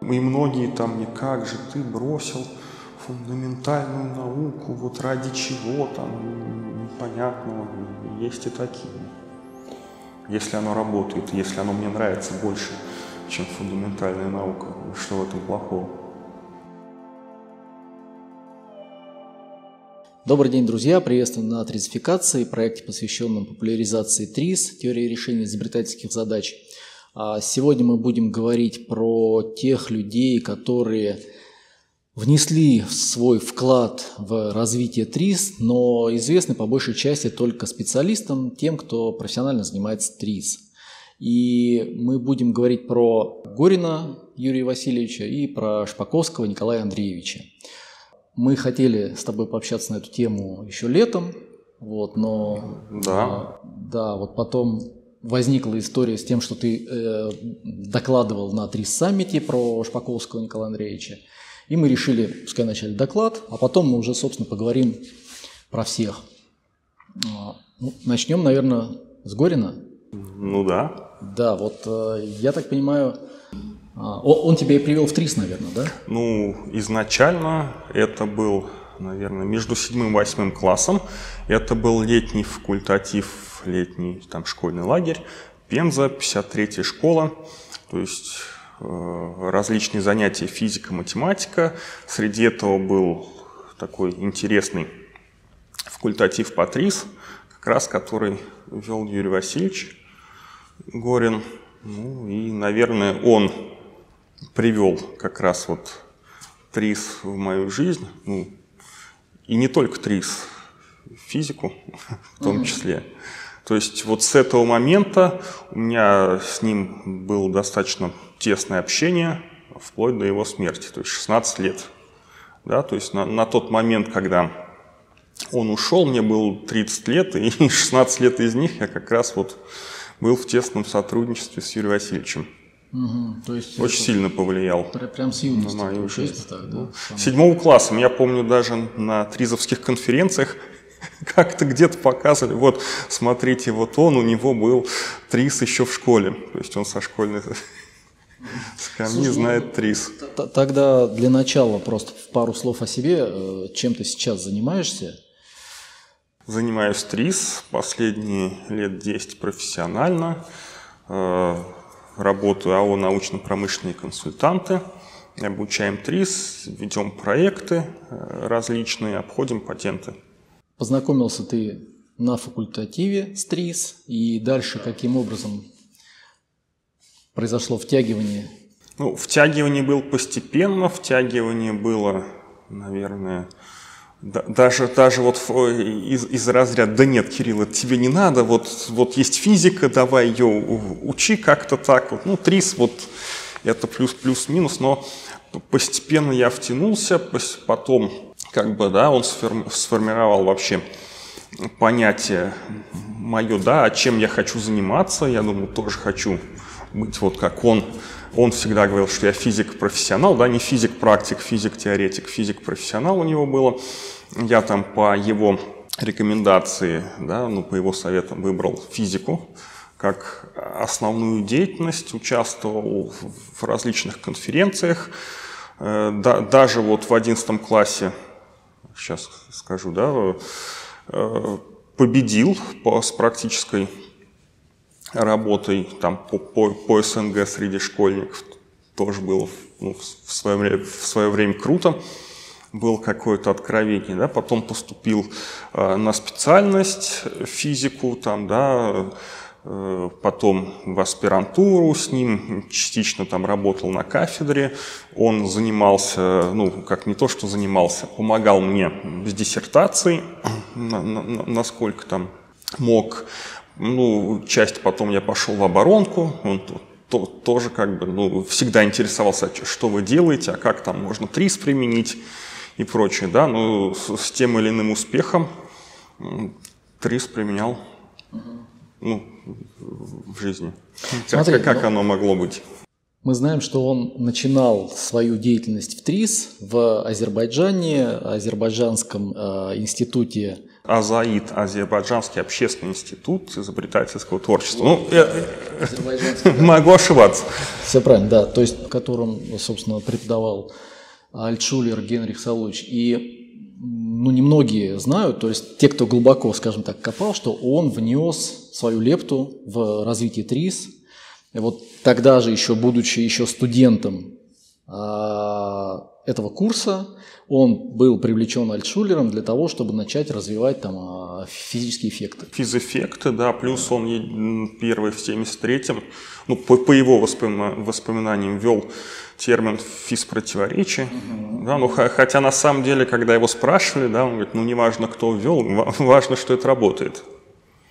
И многие там мне, как же ты бросил фундаментальную науку, вот ради чего там непонятного. Есть и такие. Если оно работает, если оно мне нравится больше, чем фундаментальная наука, что в этом плохого? Добрый день, друзья! Приветствую на тризификации, проекте, посвященном популяризации ТРИЗ, теории решения изобретательских задач. А сегодня мы будем говорить про тех людей, которые внесли свой вклад в развитие ТРИЗ, но известны по большей части только специалистам, тем, кто профессионально занимается ТРИЗ. И мы будем говорить про Горина Юрия Васильевича и про Шпаковского Николая Андреевича. Мы хотели с тобой пообщаться на эту тему еще летом, вот, но да. да, вот потом возникла история с тем, что ты э, докладывал на три саммите про Шпаковского Николая Андреевича. И мы решили, пускай начали доклад, а потом мы уже, собственно, поговорим про всех. А, ну, начнем, наверное, с Горина. Ну да. Да, вот э, я так понимаю, а, он тебя и привел в ТРИС, наверное, да? Ну, изначально это был, наверное, между седьмым и восьмым классом. Это был летний факультатив, летний там школьный лагерь. Пенза, 53-я школа. То есть э, различные занятия физика, математика. Среди этого был такой интересный факультатив по ТРИС, как раз который вел Юрий Васильевич Горин. Ну и, наверное, он привел как раз вот ТРИС в мою жизнь, ну, и не только ТРИС, физику в том числе. То есть вот с этого момента у меня с ним было достаточно тесное общение, вплоть до его смерти, то есть 16 лет. Да, то есть на, на тот момент, когда он ушел, мне было 30 лет, и 16 лет из них я как раз вот был в тесном сотрудничестве с Юрием Васильевичем. Угу, то есть Очень сильно повлиял. Прям с юности. На мою жизнь. Так, да? Седьмого класса. Я помню даже на тризовских конференциях как-то где-то показывали, вот, смотрите, вот он, у него был ТРИС еще в школе. То есть он со школьной скамьи Слушай, знает ну, ТРИС. Тогда для начала просто пару слов о себе. Э, чем ты сейчас занимаешься? Занимаюсь ТРИС последние лет 10 профессионально. Э, работаю АО «Научно-промышленные консультанты». Обучаем ТРИС, ведем проекты э, различные, обходим патенты. Познакомился ты на факультативе с ТРИС, и дальше каким образом произошло втягивание? Ну, втягивание было постепенно, втягивание было, наверное, даже, даже вот из, из разряда, да нет, Кирилл, это тебе не надо, вот, вот есть физика, давай ее учи как-то так. Вот. Ну, ТРИС, вот это плюс-плюс-минус, но постепенно я втянулся, потом как бы, да, он сформировал вообще понятие мое, да, чем я хочу заниматься, я думаю, тоже хочу быть вот как он. Он всегда говорил, что я физик-профессионал, да, не физик-практик, физик-теоретик, физик-профессионал у него было. Я там по его рекомендации, да, ну, по его советам выбрал физику как основную деятельность, участвовал в различных конференциях. Э, да, даже вот в одиннадцатом классе, сейчас скажу, да, э, победил по, с практической работой там, по, по, по СНГ среди школьников. Тоже было ну, в, свое в свое время круто. Было какое-то откровение. Да? Потом поступил э, на специальность физику, там, да, потом в аспирантуру с ним, частично там работал на кафедре. Он занимался, ну, как не то, что занимался, помогал мне с диссертацией, на, на, насколько там мог. Ну, часть потом я пошел в оборонку, он то, тоже как бы, ну, всегда интересовался, что вы делаете, а как там можно ТРИС применить и прочее, да, ну, с, с тем или иным успехом ТРИС применял, ну, в жизни. Смотри, как, как ну, оно могло быть? Мы знаем, что он начинал свою деятельность в ТРИС в Азербайджане, Азербайджанском э, институте АЗАИД, Азербайджанский общественный институт изобретательского творчества. Ну, я, могу ошибаться. Все правильно, да. То есть, в котором, собственно, преподавал Альтшулер Генрих Салович. И ну, немногие знают, то есть те, кто глубоко, скажем так, копал, что он внес свою лепту в развитие ТРИС. И вот тогда же, еще будучи еще студентом а, этого курса, он был привлечен Альтшулером для того, чтобы начать развивать там а, физические эффекты. Физэффекты, да, плюс он первый в 73-м, ну, по, по его воспоминаниям вел термин физпротиворечие, угу. да, ну, хотя на самом деле, когда его спрашивали, да, он говорит, ну, не важно, кто ввел, важно, что это работает.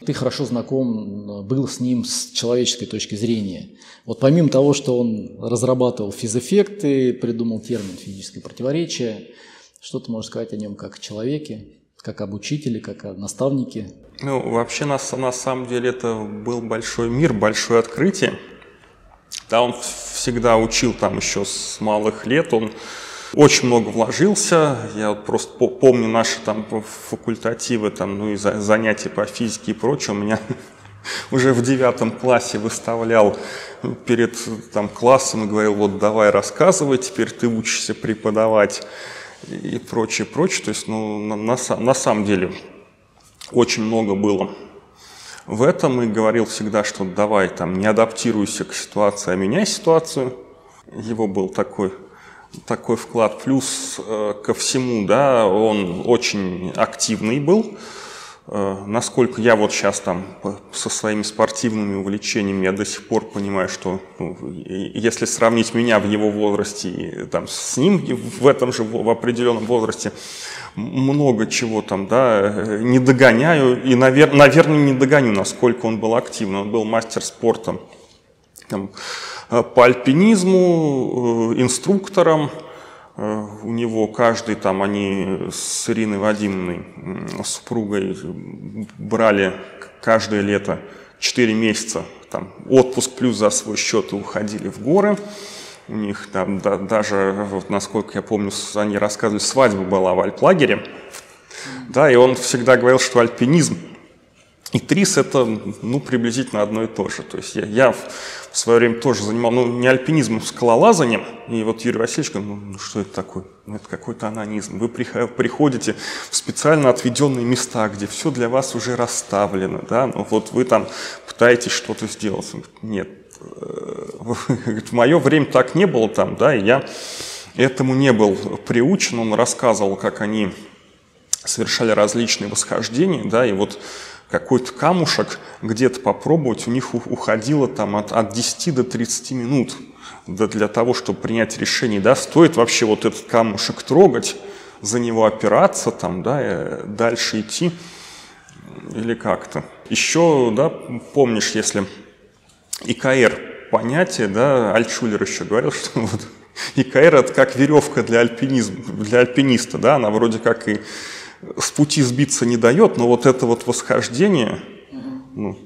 Ты хорошо знаком был с ним с человеческой точки зрения. Вот помимо того, что он разрабатывал физэффекты, придумал термин физическое противоречие, что ты можешь сказать о нем как о человеке, как об учителе, как о наставнике? Ну, вообще, на, на самом деле, это был большой мир, большое открытие. Да, он всегда учил там еще с малых лет, он очень много вложился. Я вот просто помню наши там факультативы, там, ну и занятия по физике и прочее. У меня уже в девятом классе выставлял перед там, классом и говорил, вот давай рассказывай, теперь ты учишься преподавать и прочее, прочее. То есть, ну, на, на, на самом деле, очень много было в этом и говорил всегда, что давай там не адаптируйся к ситуации, а меняй ситуацию. Его был такой, такой вклад. Плюс э, ко всему, да, он очень активный был. Э, насколько я вот сейчас там со своими спортивными увлечениями, я до сих пор понимаю, что ну, если сравнить меня в его возрасте и там, с ним в этом же в определенном возрасте, много чего там, да, не догоняю и, навер, наверное, не догоню, насколько он был активным. Он был мастер спорта там, э, по альпинизму, э, инструктором, Э, у него каждый там, они с Ириной Вадимовной, супругой, брали каждое лето 4 месяца там, отпуск плюс за свой счет и уходили в горы. У них там да, даже, вот, насколько я помню, они рассказывали, свадьба была в Альплагере. Да, и он всегда говорил, что альпинизм и трис это ну, приблизительно одно и то же. То есть я, я в свое время тоже занимал, ну, не альпинизмом, скалолазанием. И вот Юрий Васильевич говорит, ну, ну что это такое? Ну, это какой-то анонизм. Вы приходите в специально отведенные места, где все для вас уже расставлено. Да? Ну, вот вы там пытаетесь что-то сделать. Нет, э, в мое время так не было там, да, и я этому не был приучен. Он рассказывал, как они совершали различные восхождения, да, и вот какой-то камушек где-то попробовать, у них уходило там от, от 10 до 30 минут для того, чтобы принять решение, да, стоит вообще вот этот камушек трогать, за него опираться, там, да, и дальше идти или как-то. Еще, да, помнишь, если ИКР понятие, да, Альтшулер еще говорил, что вот ИКР это как веревка для, альпинизма, для альпиниста, да, она вроде как и с пути сбиться не дает, но вот это вот восхождение, ну,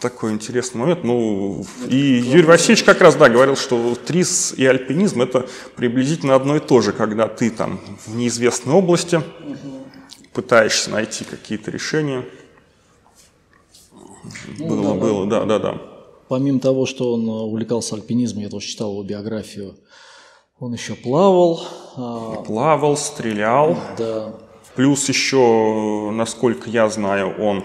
такой интересный момент. Ну, и Юрий Васильевич как раз, да, говорил, что трис и альпинизм – это приблизительно одно и то же, когда ты там в неизвестной области пытаешься найти какие-то решения. Ну, было, да, было, да, да, да. Помимо того, что он увлекался альпинизмом, я тоже читал его биографию, он еще плавал. А, плавал, стрелял. Да. Плюс еще, насколько я знаю, он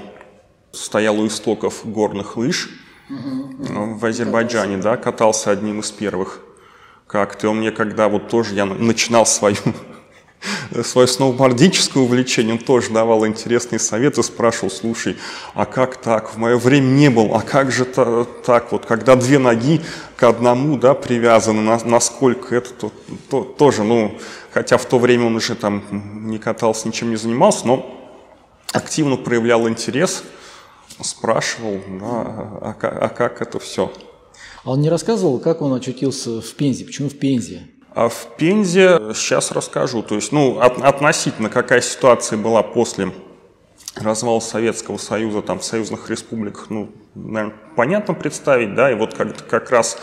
стоял у истоков горных лыж угу. в Азербайджане, да, катался одним из первых. Как ты, он мне когда вот тоже я начинал свою свое сноубордическое увлечение, он тоже давал интересные советы, спрашивал, слушай, а как так, в мое время не было, а как же -то, так, вот, когда две ноги к одному, да, привязаны, на, насколько это то, то, тоже, ну, хотя в то время он уже там не катался, ничем не занимался, но активно проявлял интерес, спрашивал, да, а, а, а как это все. А он не рассказывал, как он очутился в Пензе, почему в Пензе? А в Пензе сейчас расскажу. То есть, ну, от, относительно какая ситуация была после развала Советского Союза, там, в союзных республиках, ну, наверное, понятно представить, да, и вот как, как раз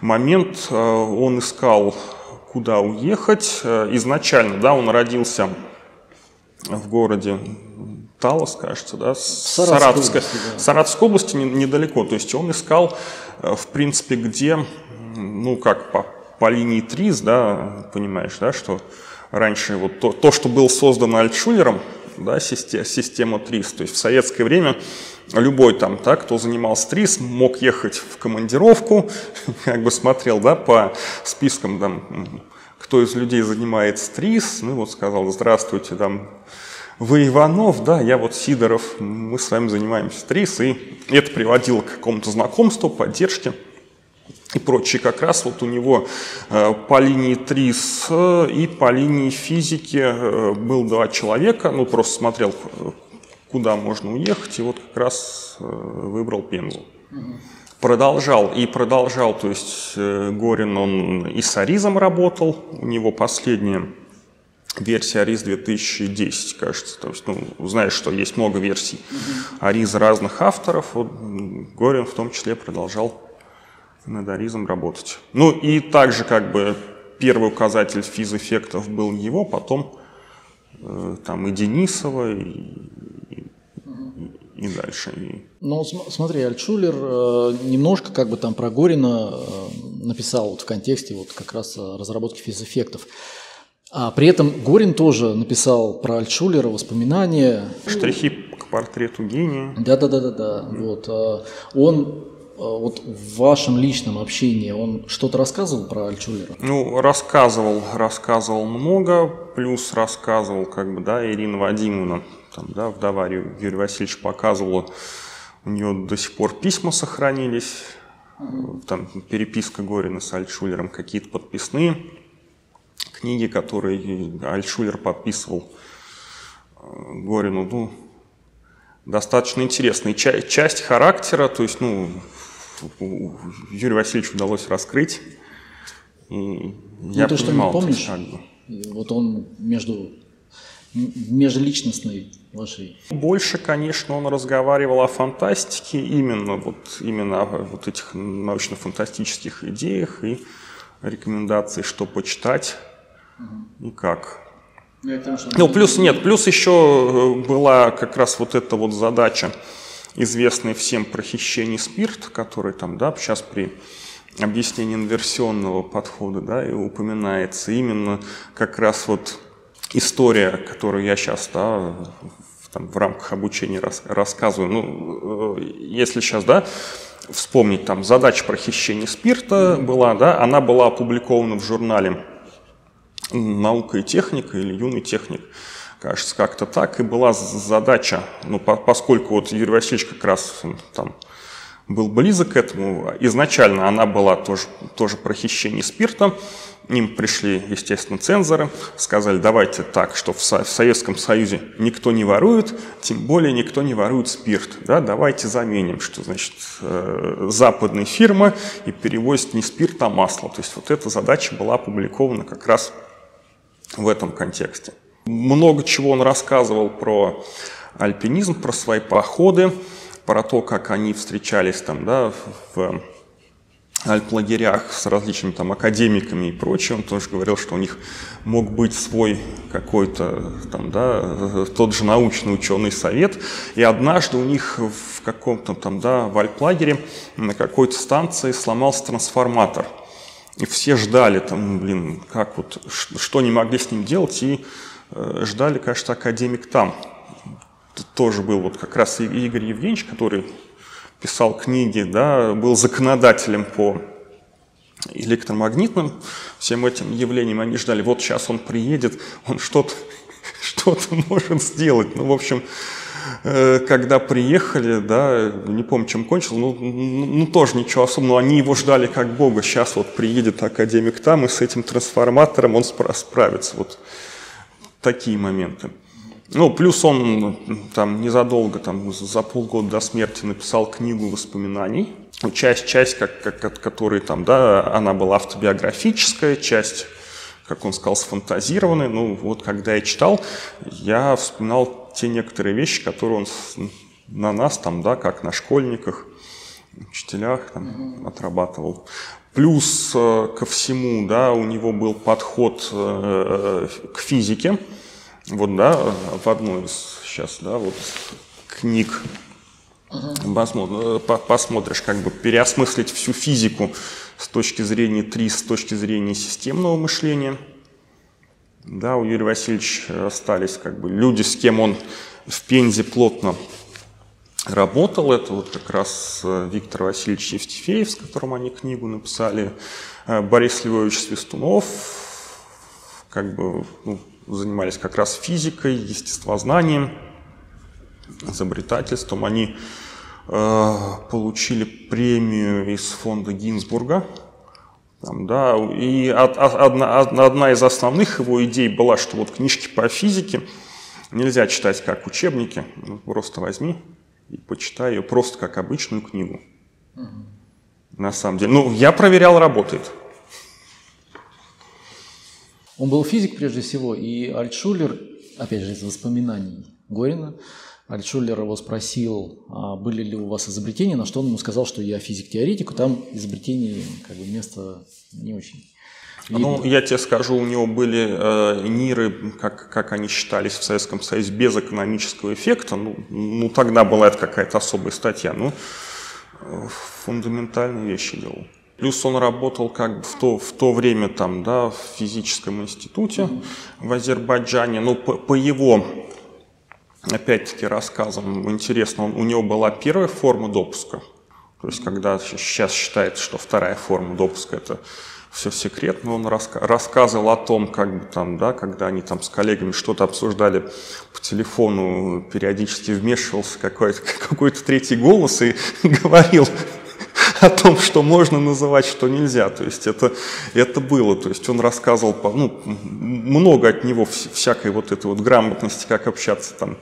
момент э, он искал, куда уехать. Э, изначально, да, он родился в городе Талос, кажется, да, Саратовской Саратовской, да. Саратовской области недалеко. То есть он искал, э, в принципе, где, ну, как по, по линии ТРИС, да, понимаешь, да, что раньше вот то, то что было создано Альтшулером, да, система, система ТРИС, то есть в советское время любой там, так, кто занимался ТРИС, мог ехать в командировку, как бы смотрел, да, по спискам там, кто из людей занимается ТРИС, ну вот сказал, здравствуйте, там, вы Иванов, да, я вот Сидоров, мы с вами занимаемся ТРИС, и это приводило к какому-то знакомству, поддержке и прочее. Как раз вот у него э, по линии ТРИС э, и по линии физики э, был два человека, ну просто смотрел, куда можно уехать, и вот как раз выбрал Пензу. Продолжал и продолжал, то есть Горин, он и с Аризом работал, у него последняя версия Арис 2010, кажется. То есть, ну, знаешь, что есть много версий Арис разных авторов. Вот Горин в том числе продолжал над Аризом работать. Ну и также как бы первый указатель физ-эффектов был его, потом э, там и Денисова, и, и, и дальше. И... Ну, смотри, Альтшулер э, немножко как бы там про Горина э, написал вот в контексте вот как раз разработки физ-эффектов. А при этом Горин тоже написал про Альтшулера воспоминания. Штрихи к портрету гения. Да-да-да-да-да. Вот. Он вот в вашем личном общении он что-то рассказывал про Альтшулера? Ну, рассказывал, рассказывал много, плюс рассказывал, как бы, да, Ирина Вадимовна, там, да, вдова Юрия Васильевича показывала, у нее до сих пор письма сохранились, там переписка Горина с Альтшулером, какие-то подписные книги, которые Альтшулер подписывал э, Горину, ну, достаточно интересная часть характера, то есть, ну, Юрию Васильевичу удалось раскрыть. И ну, я понимал, что не помнишь? Как бы. Вот он между межличностной вашей? Больше, конечно, он разговаривал о фантастике, именно вот, именно о вот этих научно-фантастических идеях и рекомендаций, что почитать угу. и как. Ну, ну, плюс нет, плюс еще э, была как раз вот эта вот задача известный всем про хищение спирт, который там, да, сейчас при объяснении инверсионного подхода, да, и упоминается именно как раз вот история, которую я сейчас, да, там, в рамках обучения рас, рассказываю. Ну, э, если сейчас, да, вспомнить, там, задача про хищение спирта была, да, она была опубликована в журнале «Наука и техника» или «Юный техник» кажется, как-то так. И была задача, ну, по, поскольку вот Юрий Васильевич как раз там был близок к этому, изначально она была тоже, тоже про хищение спирта, им пришли, естественно, цензоры, сказали, давайте так, что в, Со- в Советском Союзе никто не ворует, тем более никто не ворует спирт. Да, давайте заменим, что значит э, западные фирмы и перевозят не спирт, а масло. То есть вот эта задача была опубликована как раз в этом контексте. Много чего он рассказывал про альпинизм, про свои походы, про то, как они встречались там, да, в альплагерях с различными там академиками и прочим. Он тоже говорил, что у них мог быть свой какой-то там, да, тот же научный ученый совет. И однажды у них в каком-то там, да, в альплагере на какой-то станции сломался трансформатор. И все ждали там, блин, как вот, что не могли с ним делать, и ждали, кажется, академик там. Тут тоже был вот как раз Игорь Евгеньевич, который писал книги, да, был законодателем по электромагнитным всем этим явлениям. Они ждали, вот сейчас он приедет, он что-то что может сделать. Ну, в общем, э, когда приехали, да, не помню, чем кончил, ну, ну, тоже ничего особенного, они его ждали как бога, сейчас вот приедет академик там, и с этим трансформатором он справится. Вот такие моменты. Ну, плюс он там незадолго, там, за полгода до смерти написал книгу воспоминаний. Часть, часть как, как, которой там, да, она была автобиографическая, часть, как он сказал, сфантазированная. Ну, вот когда я читал, я вспоминал те некоторые вещи, которые он на нас, там, да, как на школьниках, учителях там, отрабатывал. Плюс э, ко всему, да, у него был подход э, к физике. Вот, да, в одну из сейчас, да, вот книг uh-huh. посмотришь, как бы переосмыслить всю физику с точки зрения ТРИ, с точки зрения системного мышления. Да, у Юрия Васильевича остались как бы люди, с кем он в Пензе плотно работал. Это вот как раз э, Виктор Васильевич Евтефеев, с которым они книгу написали, э, Борис Львович Свистунов, как бы ну, занимались как раз физикой, естествознанием, изобретательством. Они э, получили премию из фонда Гинзбурга. Там, да, и од, одна, одна из основных его идей была, что вот книжки по физике нельзя читать как учебники, ну, просто возьми и почитай ее просто как обычную книгу. Угу. На самом деле. Ну, я проверял, работает. Он был физик прежде всего, и Альтшулер, опять же, из воспоминаний Горина, Альтшулер его спросил, а были ли у вас изобретения, на что он ему сказал, что я физик-теоретик, там изобретений как бы место не очень. Ну, я тебе скажу, у него были э, НИРы, как, как они считались в Советском Союзе, без экономического эффекта. Ну, ну тогда была это какая-то особая статья. Ну, э, фундаментальные вещи делал. Плюс он работал как бы в то, в то время там, да, в физическом институте в Азербайджане. Ну, по, по его, опять-таки, рассказам интересно, он, у него была первая форма допуска. То есть, когда сейчас считается, что вторая форма допуска – это все секретно. Он раска рассказывал о том, как бы там, да, когда они там с коллегами что-то обсуждали по телефону, периодически вмешивался какой-то какой третий голос и говорил о том, что можно называть, что нельзя. То есть это, это было. То есть он рассказывал ну, много от него всякой вот этой вот грамотности, как общаться там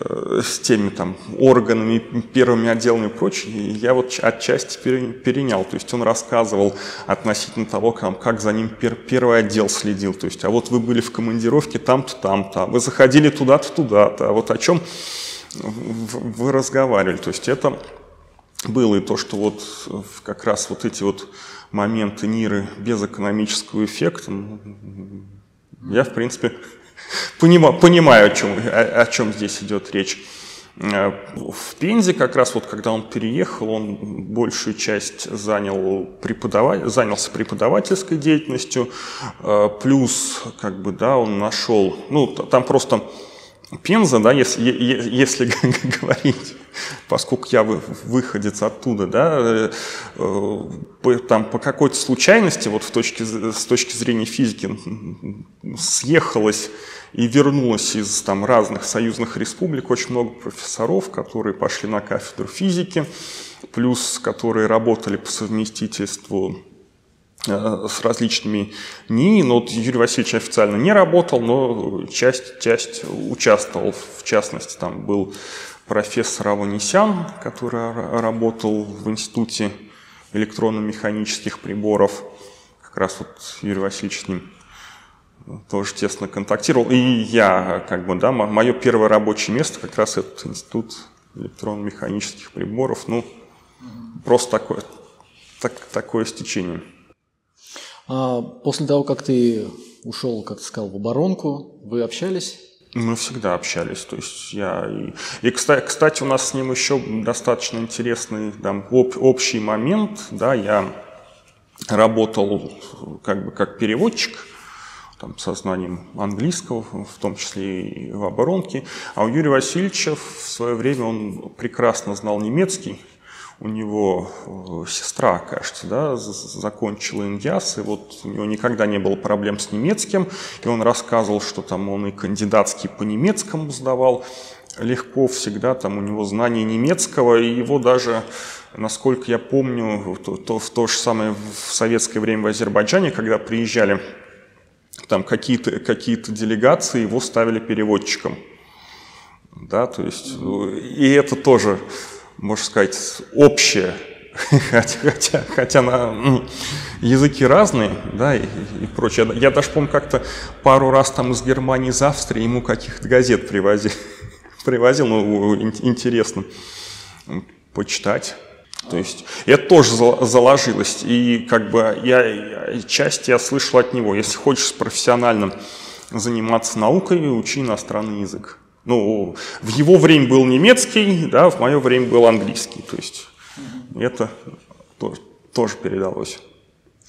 с теми там органами, первыми отделами и прочее, я вот отчасти перенял. То есть он рассказывал относительно того, как, как за ним пер, первый отдел следил. То есть, а вот вы были в командировке там-то, там-то, а вы заходили туда-то, туда-то, а вот о чем вы разговаривали. То есть это было и то, что вот как раз вот эти вот моменты НИРы без экономического эффекта, я, в принципе, понимаю, понимаю о, чем, о, о чем здесь идет речь. Э, в Пензе как раз вот когда он переехал, он большую часть занял преподава... занялся преподавательской деятельностью, э, плюс как бы да он нашел, ну там просто Пенза, да, если, если говорить, поскольку я выходец оттуда, да, э, там по какой-то случайности, вот в точке, с точки зрения физики, съехалось и вернулось из там, разных союзных республик очень много профессоров, которые пошли на кафедру физики, плюс которые работали по совместительству Э, с различными НИИ, но вот Юрий Васильевич официально не работал, но часть, часть участвовал. В частности, там был профессор Аванесян, который работал в Институте электронно-механических приборов. Как раз вот Юрий Васильевич с ним тоже тесно контактировал. И я, как бы, да, мое первое рабочее место как раз этот Институт электронно-механических приборов. Ну, просто такое, так, такое стечение. А после того, как ты ушел, как ты сказал, в оборонку, вы общались? Мы всегда общались. То есть я и, кстати, кстати, у нас с ним еще достаточно интересный там, об, общий момент. Да, я работал как бы как переводчик там, со знанием английского, в том числе и в оборонке. А у Юрия Васильевича в свое время он прекрасно знал немецкий у него э, сестра, кажется, да, закончила иньяс, и вот у него никогда не было проблем с немецким, и он рассказывал, что там он и кандидатский по немецкому сдавал легко всегда, там у него знание немецкого, и его даже, насколько я помню, то, то, в то же самое в советское время в Азербайджане, когда приезжали там какие-то какие делегации, его ставили переводчиком. Да, то есть, и это тоже можно сказать, общее, хотя, хотя, хотя на, языки разные, да, и, и прочее. Я даже помню как-то пару раз там из Германии, из Австрии ему каких-то газет привозил, привозил, ну, интересно почитать. То есть это тоже заложилось, и как бы я, часть я слышал от него, если хочешь с профессиональным заниматься наукой, учи иностранный язык. Ну, в его время был немецкий, да, в мое время был английский. То есть это тоже, тоже передалось.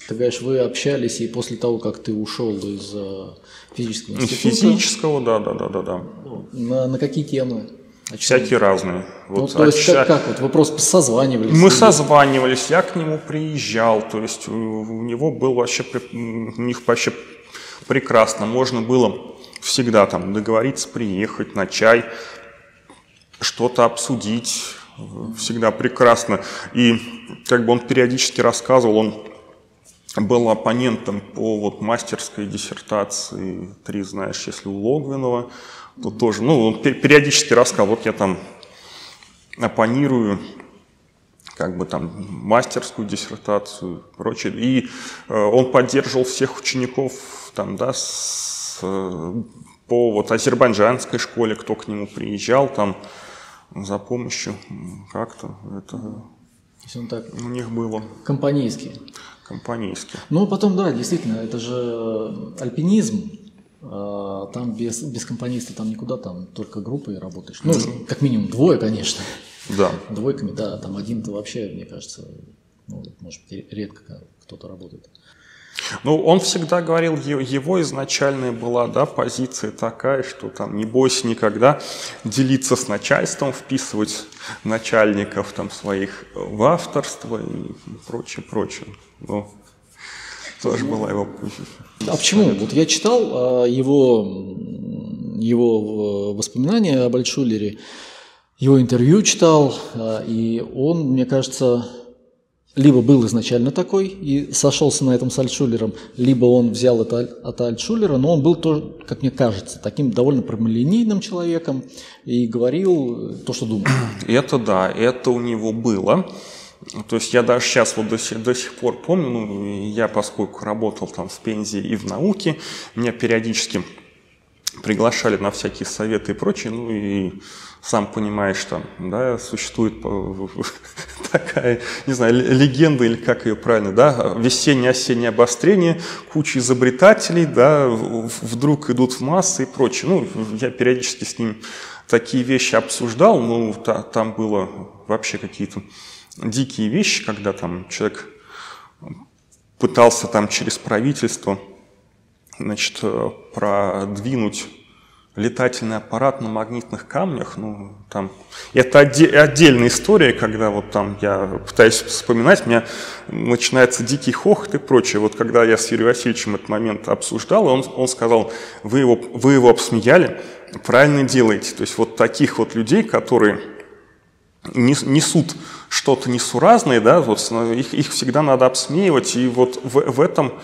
Ты говоришь, вы общались, и после того, как ты ушел из э, физического института... Физического, да, да, да, да, да. На, на какие темы? Всякие разные. Ну, вот, то есть обща... как, как вот вопрос созванивались? Мы созванивались, я к нему приезжал, то есть у, у него был вообще, у них вообще прекрасно, можно было всегда там договориться приехать на чай, что-то обсудить, всегда прекрасно. И как бы он периодически рассказывал, он был оппонентом по вот мастерской диссертации «Три знаешь, если у Логвинова», то тоже, ну, он периодически рассказывал, вот я там оппонирую как бы там мастерскую диссертацию прочее. И э, он поддерживал всех учеников там, да, с, по вот азербайджанской школе, кто к нему приезжал там за помощью как-то. Это он так у них было. Компанейский. Компанейский. Ну, потом, да, действительно, это же альпинизм. А, там без, без компаниста там никуда, там только группой работаешь. Ну, как минимум двое, конечно. Да. Двойками, да, там один-то вообще, мне кажется, ну, может быть, редко кто-то работает. Ну, он всегда говорил, его изначальная была да, позиция такая, что там не бойся никогда делиться с начальством, вписывать начальников там своих в авторство и прочее, прочее. Ну, тоже была его позиция. А почему? Вот я читал а, его, его воспоминания об Альтшулере, его интервью читал, а, и он, мне кажется, либо был изначально такой и сошелся на этом с Альтшулером, либо он взял это от Альтшулера, но он был тоже, как мне кажется, таким довольно прямолинейным человеком и говорил то, что думал. Это да, это у него было. То есть я даже сейчас вот до сих, до сих пор помню, ну, я поскольку работал там в Пензе и в науке, меня периодически приглашали на всякие советы и прочее, ну и сам понимаешь, там, да, существует такая, не знаю, легенда или как ее правильно, да, весеннее-осеннее обострение, куча изобретателей, да, вдруг идут в массы и прочее. Ну, я периодически с ним такие вещи обсуждал, ну, та, там было вообще какие-то дикие вещи, когда там человек пытался там через правительство, значит, продвинуть летательный аппарат на магнитных камнях, ну, там, это отде- отдельная история, когда вот там я пытаюсь вспоминать, у меня начинается дикий хохот и прочее. Вот когда я с Юрием Васильевичем этот момент обсуждал, он, он сказал, вы его, вы его обсмеяли, правильно делаете. То есть вот таких вот людей, которые несут что-то несуразное, да, вот их, их всегда надо обсмеивать, и вот в, в этом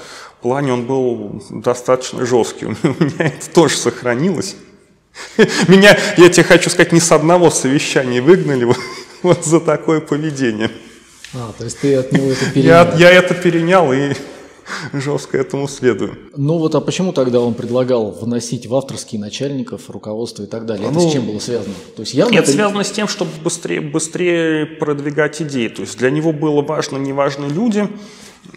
плане он был достаточно жесткий. У меня это тоже сохранилось. Меня, я тебе хочу сказать, ни с одного совещания выгнали вот, вот за такое поведение. А, то есть ты от него это перенял? Я, я это перенял и жестко этому следую. Ну вот, а почему тогда он предлагал вносить в авторские начальников, руководство и так далее? Это ну, с чем было связано? То есть явно это, это связано с тем, чтобы быстрее, быстрее продвигать идеи. То есть для него было важно не важны люди,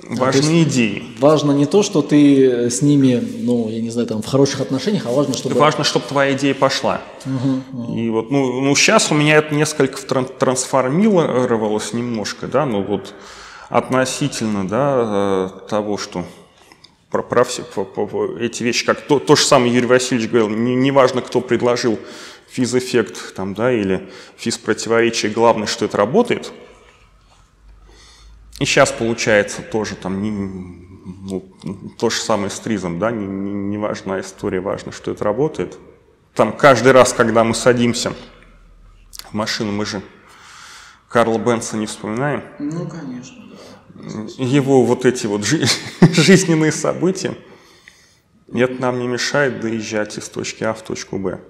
важны идеи. Важно не то, что ты с ними, ну, я не знаю, там, в хороших отношениях, а важно, чтобы... Важно, чтобы твоя идея пошла. Угу, угу. И вот, ну, ну, сейчас у меня это несколько трансформировалось немножко, да, ну вот относительно, да, э, того, что про, про все по, по, эти вещи, как то, то же самое Юрий Васильевич говорил, не, не важно, кто предложил физэффект там, да, или физпротиворечие, главное, что это работает – и сейчас получается тоже там не, ну, то же самое с Тризом, да, не, не, не важна история, важно, что это работает. Там каждый раз, когда мы садимся в машину, мы же Карла Бенса не вспоминаем. Ну, конечно, да. Его вот эти вот жи- жизненные события, это нам не мешает доезжать из точки А в точку Б.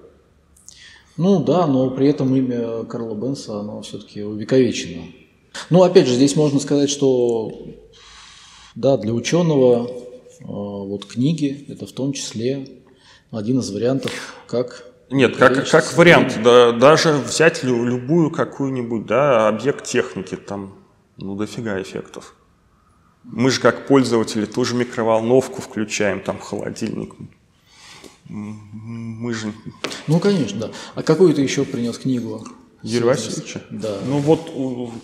Ну да, но при этом имя Карла Бенса, оно все-таки увековечено ну, опять же, здесь можно сказать, что да, для ученого э, вот книги это в том числе один из вариантов, как нет, как, как вариант, да, даже взять любую какую-нибудь, да, объект техники, там, ну, дофига эффектов. Мы же как пользователи ту же микроволновку включаем, там, холодильник. Мы же... Ну, конечно, да. А какую ты еще принес книгу? Юрия Васильевича? Да. Ну вот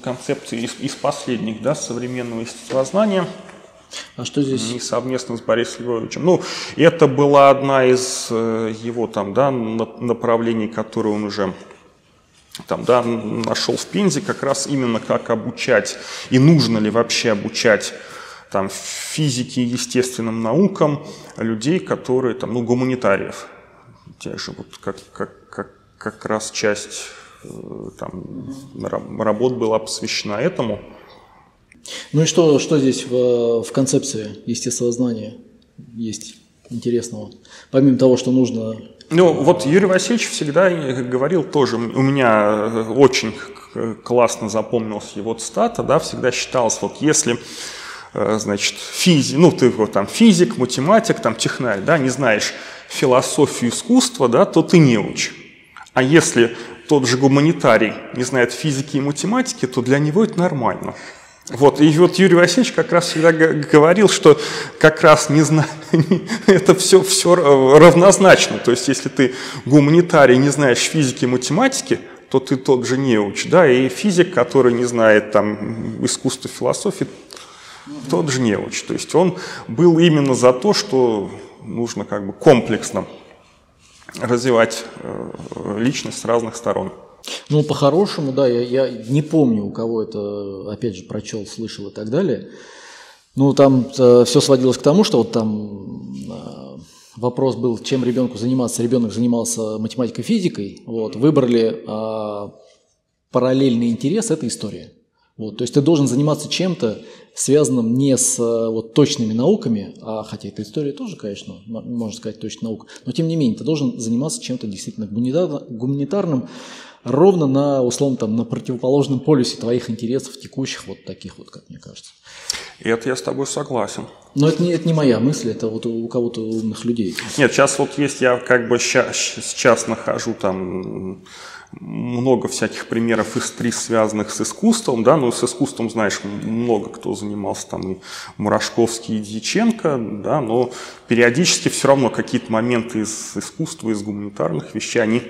концепции из, из последних, да, современного естествознания. А что здесь? Совместно с Борисом Львовичем. Ну, это была одна из э, его там, да, направлений, которые он уже там, да, нашел в Пензе, как раз именно как обучать и нужно ли вообще обучать там, физике и естественным наукам людей, которые, там, ну, гуманитариев. Те же, вот, как, как, как, как раз часть там, работ была посвящена этому. Ну и что, что здесь в, в концепции естествознания есть интересного? Помимо того, что нужно... Ну, вот Юрий Васильевич всегда говорил тоже, у меня э, очень классно запомнилась его цитата, да, всегда считалось, вот если Э, значит, физик, ну, ты вот там физик, математик, там технарь, да, не знаешь философию искусства, да, то ты не уч. А если тот же гуманитарий не знает физики и математики, то для него это нормально. Вот, и вот Юрий Васильевич как раз всегда говорил, что как раз не знаю, это все, все равнозначно. То есть, если ты гуманитарий не знаешь физики и математики, то ты тот же неуч, да, и физик, который не знает там искусства, философии, тот же неуч. То есть он был именно за то, что нужно как бы комплексно развивать э, личность с разных сторон. Ну, по-хорошему, да, я, я не помню, у кого это, опять же, прочел, слышал и так далее. Ну, там э, все сводилось к тому, что вот там э, вопрос был, чем ребенку заниматься. Ребенок занимался математикой, физикой. Вот, выбрали э, параллельный интерес – это история. Вот, то есть ты должен заниматься чем-то, связанным не с э, вот, точными науками, а хотя это история тоже, конечно, можно сказать, точная наука, но тем не менее ты должен заниматься чем-то действительно гуманитарным, ровно на, условно, там, на противоположном полюсе твоих интересов текущих, вот таких вот, как мне кажется. И это я с тобой согласен. Но это не, это не моя мысль, это вот у кого-то умных людей. Нет, сейчас вот есть, я как бы сейчас, сейчас нахожу там много всяких примеров из три связанных с искусством, да, ну с искусством, знаешь, много кто занимался, там и Мурашковский, и Дьяченко, да, но периодически все равно какие-то моменты из искусства, из гуманитарных вещей, они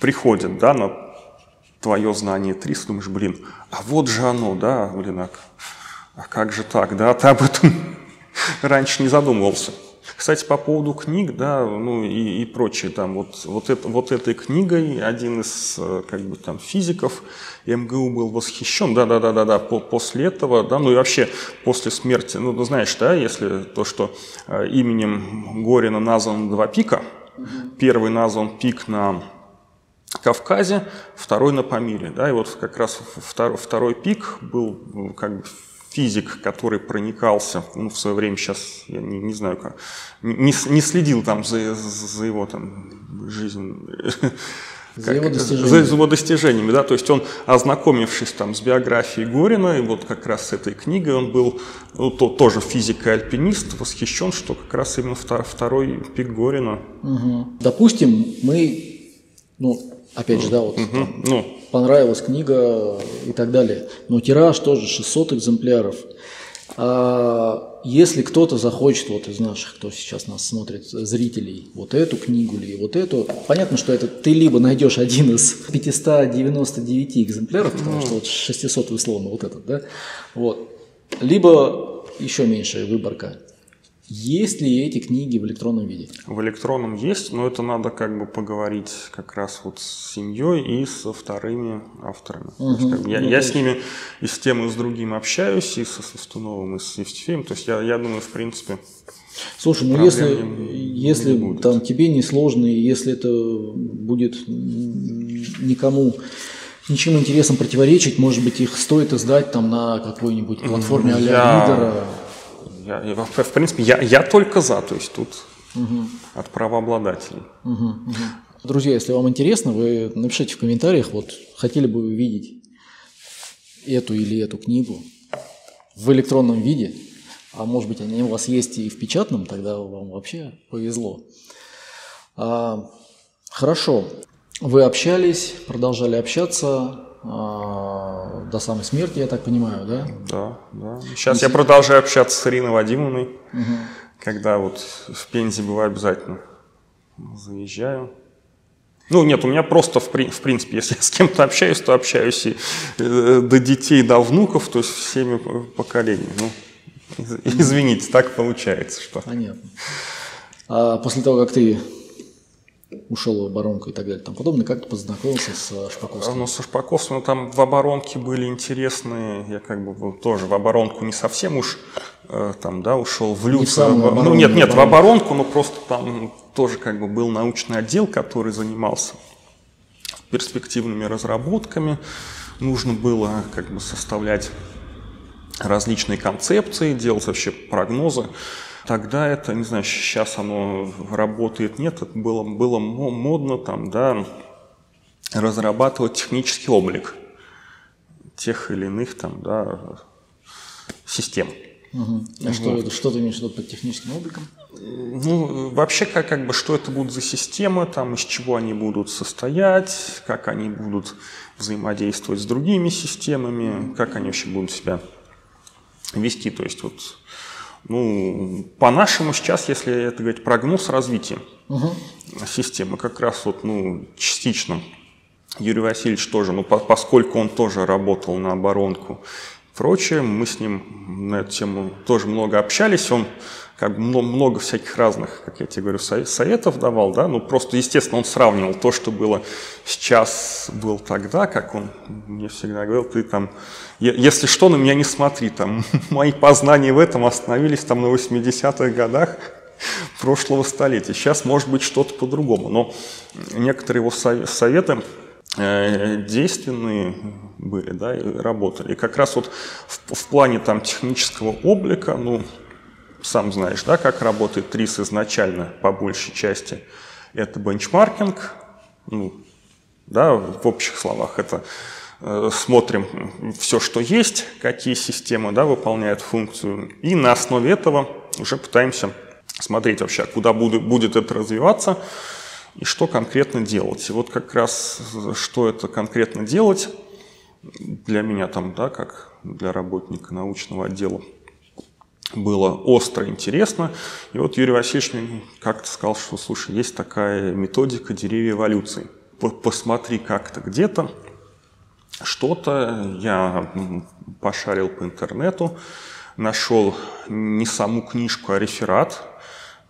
приходят, да, на твое знание три, думаешь, блин, а вот же оно, да, блин, а, а как же так, да, ты об этом раньше не задумывался. Кстати, по поводу книг, да, ну и, и прочее, там вот, вот, это, вот этой книгой один из э, как бы там физиков МГУ был восхищен, да-да-да-да-да, по, после этого, да, ну и вообще после смерти, ну, ну знаешь, да, если то, что э, именем Горина назван два пика, первый назван пик на Кавказе, второй на Памире, да, и вот как раз второй, второй пик был как бы физик, который проникался, ну, в свое время сейчас, я не, не знаю как, не, не следил там за, за его там жизнь, за его достижениями. За его достижениями, да, то есть он, ознакомившись там с биографией Горина, и вот как раз с этой книгой он был, ну, то, тоже физик и альпинист, восхищен, что как раз именно втор, второй пик Горина. Угу. Допустим, мы, ну, опять же, да, вот угу. там, ну, понравилась книга и так далее. Но тираж тоже 600 экземпляров. А если кто-то захочет, вот из наших, кто сейчас нас смотрит, зрителей, вот эту книгу или вот эту, понятно, что это ты либо найдешь один из 599 экземпляров, потому что вот 600 условно вот этот, да, вот, либо еще меньшая выборка. Есть ли эти книги в электронном виде? В электронном есть, но это надо как бы поговорить как раз вот с семьей и со вторыми авторами. Угу. есть, как бы, я, ну, я с ними и с тем, и с другим общаюсь, и со Свистуновым, и с Евтефеем. То есть я, я думаю, в принципе, Слушай, ну если, если не там тебе не сложно, и если это будет никому ничем интересным противоречить, может быть, их стоит издать там на какой-нибудь платформе а-ля я... лидера я, я, в принципе, я, я только за, то есть тут угу. от правообладателей. Угу, угу. Друзья, если вам интересно, вы напишите в комментариях, вот хотели бы вы видеть эту или эту книгу в электронном виде, а может быть они у вас есть и в печатном, тогда вам вообще повезло. А, хорошо, вы общались, продолжали общаться, до самой смерти, я так понимаю, да? Да, да. Сейчас я продолжаю общаться с Ириной Вадимовной, угу. когда вот в Пензе бываю обязательно. Заезжаю. Ну, нет, у меня просто, в, в принципе, если я с кем-то общаюсь, то общаюсь и э, до детей, до внуков, то есть всеми поколениями. Ну, извините, так получается, что... Понятно. А после того, как ты ушел в оборонку и так далее, там подобное, как ты познакомился с э, Шпаковским? Ну, со Шпаковским, ну, там в оборонке были интересные, я как бы тоже в оборонку не совсем уж э, там, да, ушел в люд. Ну, нет, нет, в оборонку, но просто там тоже как бы был научный отдел, который занимался перспективными разработками. Нужно было как бы составлять различные концепции, делать вообще прогнозы. Тогда это, не знаю, сейчас оно работает, нет, это было, было модно там, да, разрабатывать технический облик тех или иных там, да, систем. Угу. А что, вот. что ты имеешь в виду под техническим обликом? Ну, вообще, как, как бы, что это будут за системы, там, из чего они будут состоять, как они будут взаимодействовать с другими системами, как они вообще будут себя вести. То есть, вот ну, по-нашему сейчас, если это говорить прогноз развития угу. системы, как раз вот, ну, частично Юрий Васильевич тоже, ну, по поскольку он тоже работал на оборонку прочее, мы с ним на эту тему тоже много общались, он как бы много всяких разных, как я тебе говорю, советов давал, да, ну просто, естественно, он сравнивал то, что было сейчас, был тогда, как он мне всегда говорил, ты там, если что, на меня не смотри, там, мои познания в этом остановились там на 80-х годах прошлого столетия, сейчас может быть что-то по-другому, но некоторые его советы э, действенные были, да, и работали. И как раз вот в, в плане там технического облика, ну, сам знаешь, да, как работает ТРИС изначально по большей части. Это бенчмаркинг, ну, да, в общих словах это э, смотрим все, что есть, какие системы да, выполняют функцию, и на основе этого уже пытаемся смотреть вообще, куда будет, будет это развиваться и что конкретно делать. И вот как раз что это конкретно делать для меня там, да, как для работника научного отдела – было остро интересно. И вот Юрий Васильевич как-то сказал, что, слушай, есть такая методика деревья эволюции. Посмотри как-то где-то, что-то. Я пошарил по интернету, нашел не саму книжку, а реферат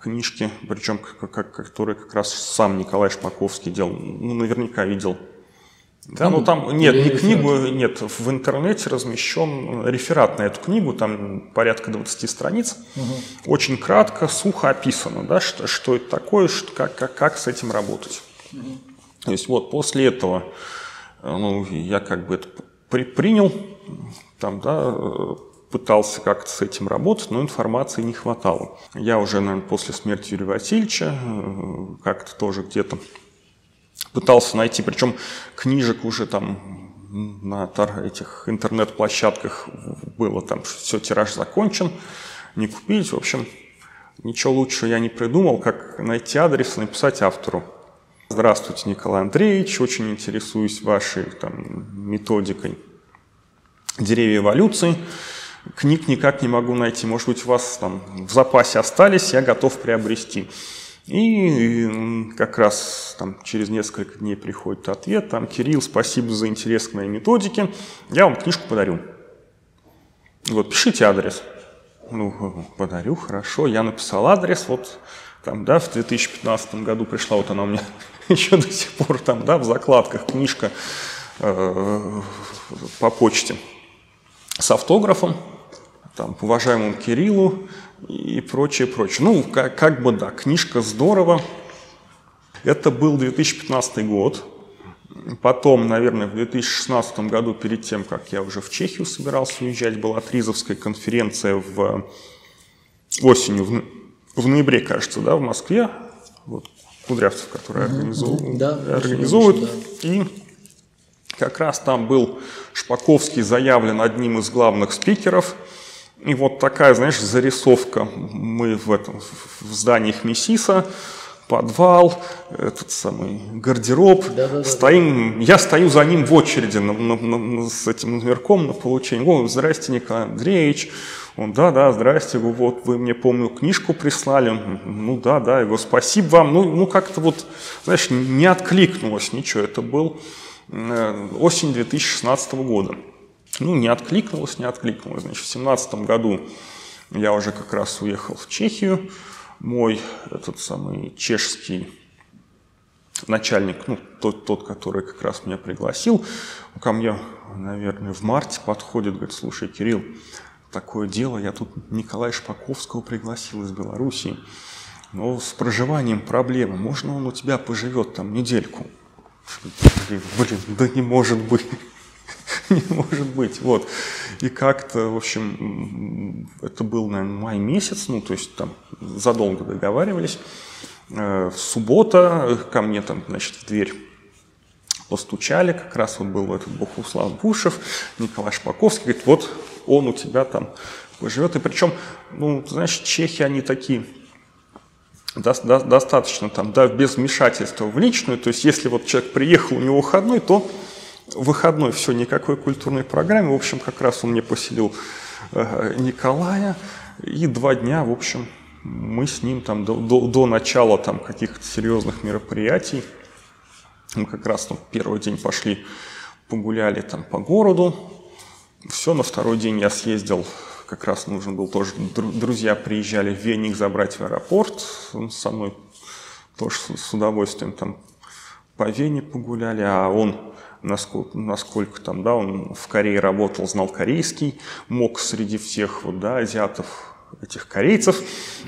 книжки, причем который как раз сам Николай Шпаковский делал. Ну, наверняка видел да, ну там нет, не книгу, нет, в интернете размещен реферат на эту книгу, там порядка 20 страниц, угу. очень кратко, сухо описано, да, что, что это такое, что, как, как, как с этим работать. Угу. То есть вот после этого э, ну, я как бы это при, принял, там, да, э, пытался как-то с этим работать, но информации не хватало. Я уже, наверное, после смерти Юрия Васильевича э, как-то тоже где-то пытался найти, причем книжек уже там на этих интернет-площадках было там все, тираж закончен, не купить, в общем, ничего лучше я не придумал, как найти адрес и написать автору. Здравствуйте, Николай Андреевич, очень интересуюсь вашей там, методикой деревья эволюции. Книг никак не могу найти. Может быть, у вас там в запасе остались, я готов приобрести. И как раз там, через несколько дней приходит ответ, там, Кирилл, спасибо за интерес к моей методике, я вам книжку подарю. Вот, пишите адрес. Ну, подарю, хорошо, я написал адрес, вот, там, да, в 2015 году пришла, вот она у меня еще до сих пор там, да, в закладках книжка э, по почте с автографом, там, уважаемому Кириллу, и прочее, прочее. Ну, как, как бы да, книжка здорово. Это был 2015 год. Потом, наверное, в 2016 году, перед тем, как я уже в Чехию собирался уезжать, была Тризовская конференция в осенью, в, в ноябре, кажется, да, в Москве. Вот Кудрявцев, который организовывает. Да, организовывает. Да. И как раз там был Шпаковский заявлен одним из главных спикеров – и вот такая, знаешь, зарисовка. Мы в этом в здании Хмесиса, подвал, этот самый гардероб. Да, да, стоим, да. Я стою за ним в очереди на, на, на, с этим номерком на получение. О, здрасте, Николай Андреевич. Он, да, да, здрасте, вот вы мне, помню, книжку прислали. Ну да, да, говорю, спасибо вам. Ну, ну как-то вот, знаешь, не откликнулось ничего. Это был э, осень 2016 года. Ну, не откликнулось, не откликнулось. Значит, в 2017 году я уже как раз уехал в Чехию. Мой этот самый чешский начальник, ну, тот, тот, который как раз меня пригласил, ко мне, наверное, в марте подходит, говорит, слушай, Кирилл, такое дело, я тут Николая Шпаковского пригласил из Белоруссии, но с проживанием проблемы, можно он у тебя поживет там недельку? Блин, да не может быть. Не может быть, вот. И как-то, в общем, это был, наверное, май месяц, ну, то есть там задолго договаривались. Э, суббота ко мне там, значит, в дверь постучали, как раз вот был этот Богуслав Бушев, Николай Шпаковский, говорит, вот он у тебя там живет. И причем, ну, знаешь, чехи, они такие до, до, достаточно там, да, без вмешательства в личную. То есть, если вот человек приехал, у него выходной, то выходной, все, никакой культурной программы. В общем, как раз он мне поселил э, Николая. И два дня, в общем, мы с ним там до, до, до начала там каких-то серьезных мероприятий, мы как раз ну, первый день пошли, погуляли там по городу, все, на второй день я съездил, как раз нужен был тоже, друзья приезжали в Веник забрать в аэропорт, он со мной тоже с удовольствием там по Вене погуляли, а он насколько, насколько там, да, он в Корее работал, знал корейский, мог среди всех вот, да, азиатов этих корейцев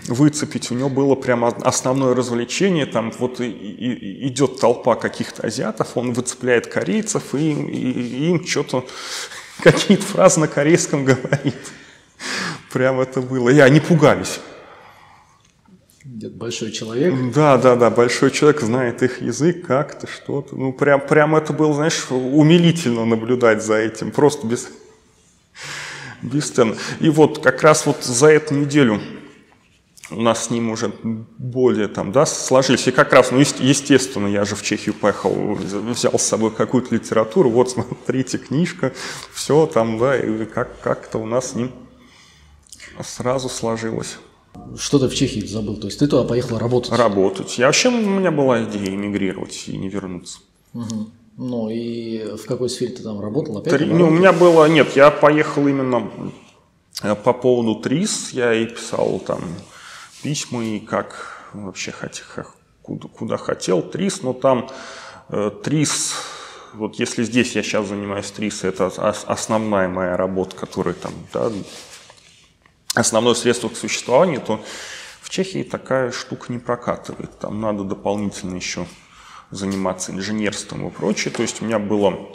выцепить. У него было прямо основное развлечение. Там вот и, и, идет толпа каких-то азиатов, он выцепляет корейцев и, и, и им что-то какие-то фразы на корейском говорит. Прям это было. И они пугались. Большой человек. Да, да, да, большой человек знает их язык, как-то, что-то. Ну, прям, прям это было, знаешь, умилительно наблюдать за этим. Просто без, бесценно. И вот как раз вот за эту неделю у нас с ним уже более там, да, сложились. И как раз, ну, естественно, я же в Чехию поехал, взял с собой какую-то литературу, вот, смотрите, книжка, все там, да, и как- как-то у нас с ним сразу сложилось. Что ты в Чехии забыл? То есть ты туда поехал работать? Работать. Я вообще, у меня была идея эмигрировать и не вернуться. Угу. Ну и в какой сфере ты там работал? Опять Три, ну, у меня было, нет, я поехал именно э, по поводу ТРИС, я и писал там письма, и как вообще хотел, куда, куда хотел ТРИС, но там э, ТРИС, вот если здесь я сейчас занимаюсь ТРИС, это основная моя работа, которая там, да, основное средство к существованию, то в Чехии такая штука не прокатывает. Там надо дополнительно еще заниматься инженерством и прочее. То есть у меня было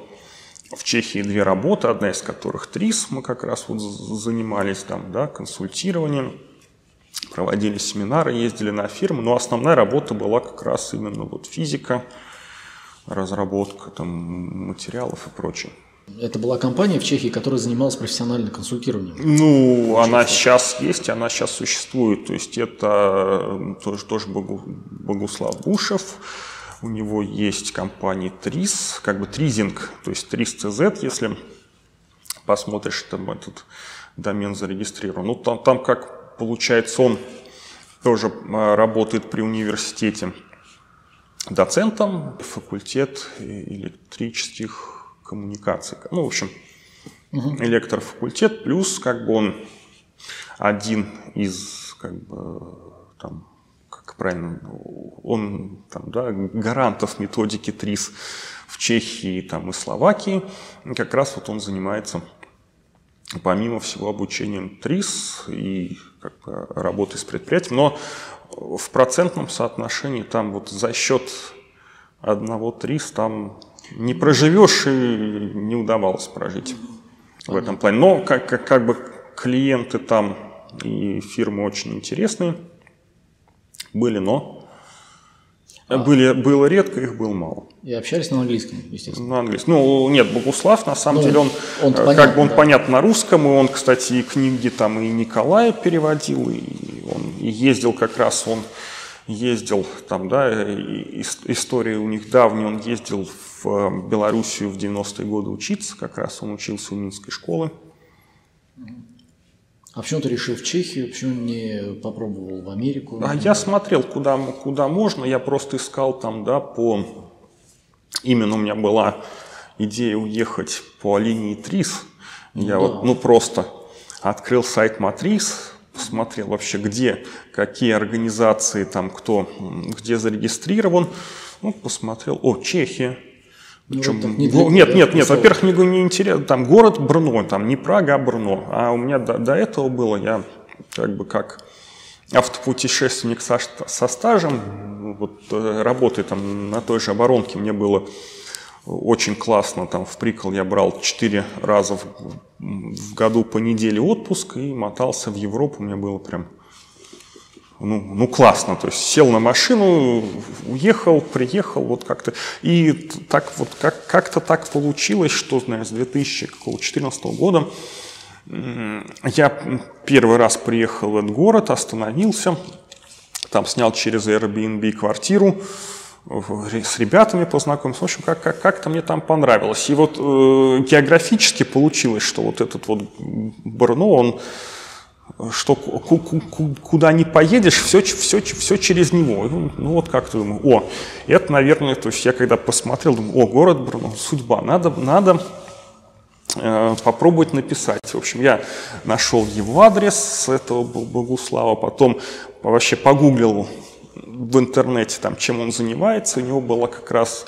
в Чехии две работы, одна из которых ТРИС, мы как раз вот занимались там, да, консультированием, проводили семинары, ездили на фирмы, но основная работа была как раз именно вот физика, разработка там материалов и прочее. Это была компания в Чехии, которая занималась профессиональным консультированием. Ну, она сейчас есть, она сейчас существует. То есть это тоже, тоже Богуслав Бушев, у него есть компания ТРИС, как бы тризинг, то есть ТРИС CZ, если посмотришь, там этот домен зарегистрирован. Ну, там, там как получается, он тоже а, работает при университете доцентом, факультет электрических коммуникаций. Ну, в общем, угу. электрофакультет, плюс как бы он один из как бы там как правильно, он там, да, гарантов методики ТРИС в Чехии там, и Словакии. Как раз вот он занимается, помимо всего, обучением ТРИС и как бы, работой с предприятием. Но в процентном соотношении там вот за счет одного ТРИС там не проживешь и не удавалось прожить в этом плане. Но как, как, как бы клиенты там и фирмы очень интересные – были, но а. были, было редко, их было мало. И общались на английском, естественно. На английском. Ну, нет, Богуслав, на самом ну, деле, он, он э, как понятно, бы он да. понятно на русском, и он, кстати, и книги там и Николая переводил, и он и ездил как раз, он ездил там, да, и, история у них давняя, он ездил в э, Белоруссию в 90-е годы учиться, как раз он учился у Минской школы. А почему ты решил в Чехию, почему не попробовал в Америку? А я смотрел, куда, куда можно, я просто искал там, да, по... Именно у меня была идея уехать по линии ТРИС. Я да. вот, ну, просто открыл сайт Матрис, посмотрел вообще, где, какие организации там, кто, где зарегистрирован. Ну, посмотрел, о, Чехия, ну, Причем, вот не ну, нет, нет, нет, во-первых, мне не интересно, там город Брно, там не Прага, а Брно. А у меня до, до этого было, я как бы как автопутешественник со, со стажем, вот э, работая там на той же оборонке, мне было очень классно, там в прикол я брал 4 раза в, в году по неделе отпуск и мотался в Европу, мне было прям ну, ну классно, то есть сел на машину, уехал, приехал, вот как-то. И так вот как, как-то так получилось, что, знаешь, с 2014 года я первый раз приехал в этот город, остановился, там снял через Airbnb квартиру, с ребятами познакомился. В общем, как, как, как-то мне там понравилось. И вот э, географически получилось, что вот этот вот Брно, он что куда не поедешь, все, все, все через него. Ну, ну вот как-то думаю, о, это, наверное, то есть я когда посмотрел, думаю, о, город Брно, судьба, надо, надо э, попробовать написать. В общем, я нашел его адрес с этого Богуслава, потом вообще погуглил в интернете, там, чем он занимается. У него была как раз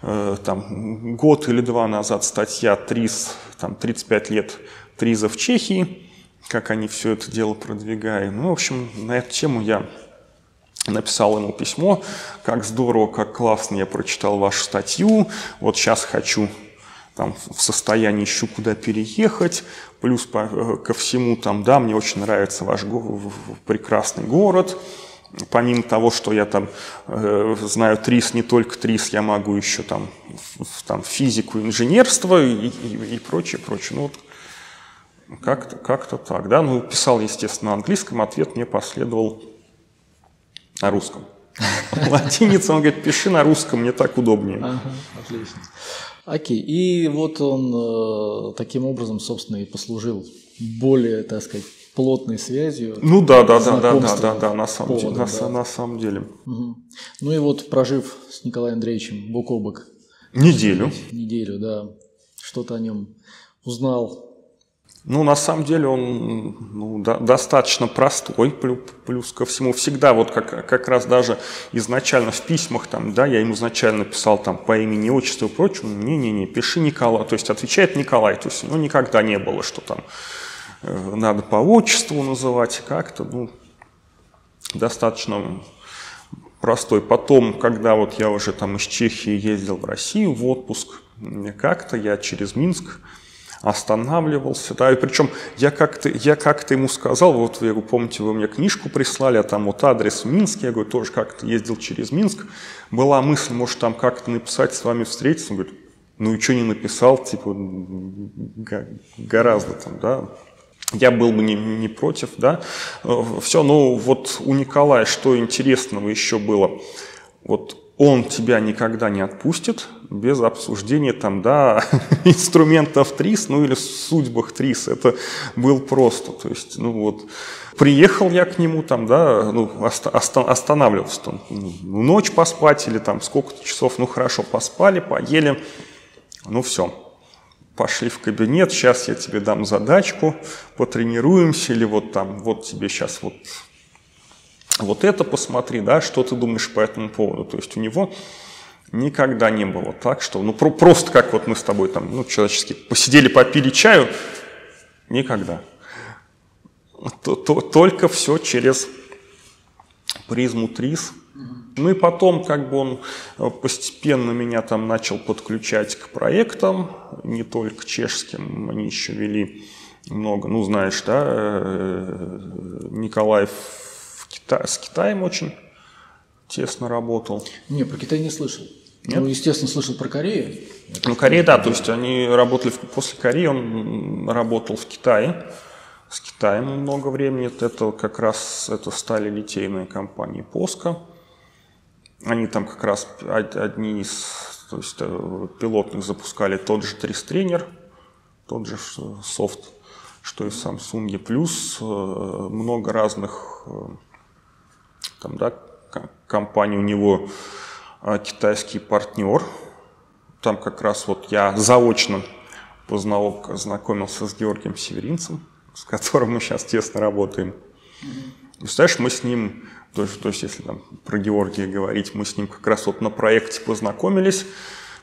э, там, год или два назад статья «ТРИЗ», там, 35 лет ТРИЗа в Чехии как они все это дело продвигают. Ну, в общем, на эту тему я написал ему письмо, как здорово, как классно я прочитал вашу статью, вот сейчас хочу там в состоянии ищу, куда переехать, плюс по, э, ко всему там, да, мне очень нравится ваш го прекрасный город, помимо того, что я там э, знаю ТРИС, не только ТРИС, я могу еще там, в, там физику, инженерство и, и, и прочее, прочее. Ну, вот как-то как так, да. Ну, писал, естественно, на английском, ответ мне последовал на русском. Латиница, он говорит, пиши на русском, мне так удобнее. Ага, отлично. Окей, и вот он э, таким образом, собственно, и послужил более, так сказать, плотной связью. Ну да, да, да, да, да, да, да, на самом поводом, деле. На, да. на самом деле. Угу. Ну и вот прожив с Николаем Андреевичем бок о бок. Неделю. Неделю, да. Что-то о нем узнал, ну, на самом деле он ну, да, достаточно простой, плюс, плюс ко всему всегда, вот как, как раз даже изначально в письмах, там, да, я ему изначально писал там по имени, отчеству и прочему, не-не-не, пиши Николай, то есть отвечает Николай, то есть ну, никогда не было, что там э, надо по отчеству называть как-то, ну, достаточно простой. Потом, когда вот я уже там из Чехии ездил в Россию в отпуск, как-то я через Минск останавливался, да, и причем я как-то, я как-то ему сказал, вот вы, помните, вы мне книжку прислали, а там вот адрес в Минске, я говорю, тоже как-то ездил через Минск, была мысль, может, там как-то написать с вами встретиться, он говорит, ну и что не написал, типа, гораздо там, да, я был бы не, не против, да, все, ну вот у Николая что интересного еще было, вот он тебя никогда не отпустит без обсуждения там, да, инструментов ТРИС, ну или судьбах ТРИС. Это был просто, то есть, ну вот, приехал я к нему там, да, ну, оста- останавливался там, ну, ночь поспать или там сколько-то часов, ну хорошо, поспали, поели, ну все, пошли в кабинет, сейчас я тебе дам задачку, потренируемся, или вот там, вот тебе сейчас вот вот это посмотри, да, что ты думаешь по этому поводу. То есть у него никогда не было так, что, ну, про, просто как вот мы с тобой там, ну, человечески посидели, попили чаю, никогда. То, то, только все через призму ТРИС. Ну и потом как бы он э, постепенно меня там начал подключать к проектам, не только чешским, они еще вели много, ну знаешь, да, э, Николаев Кита... с Китаем очень тесно работал. Не, про Китай не слышал. Нет? Ну, естественно, слышал про Корею. Ну, Корея, да, то есть они работали, после Кореи он работал в Китае, с Китаем много времени, это как раз это стали литейные компании Поска. Они там как раз одни из то есть, э, пилотных запускали тот же трис-тренер, тот же софт что и в Samsung. Плюс много разных там, да, компаний у него китайский партнер. Там как раз вот я заочно познал, познакомился с Георгием Северинцем, с которым мы сейчас тесно работаем. Представляешь, мы с ним, то есть, то есть если там про Георгия говорить, мы с ним как раз вот на проекте познакомились,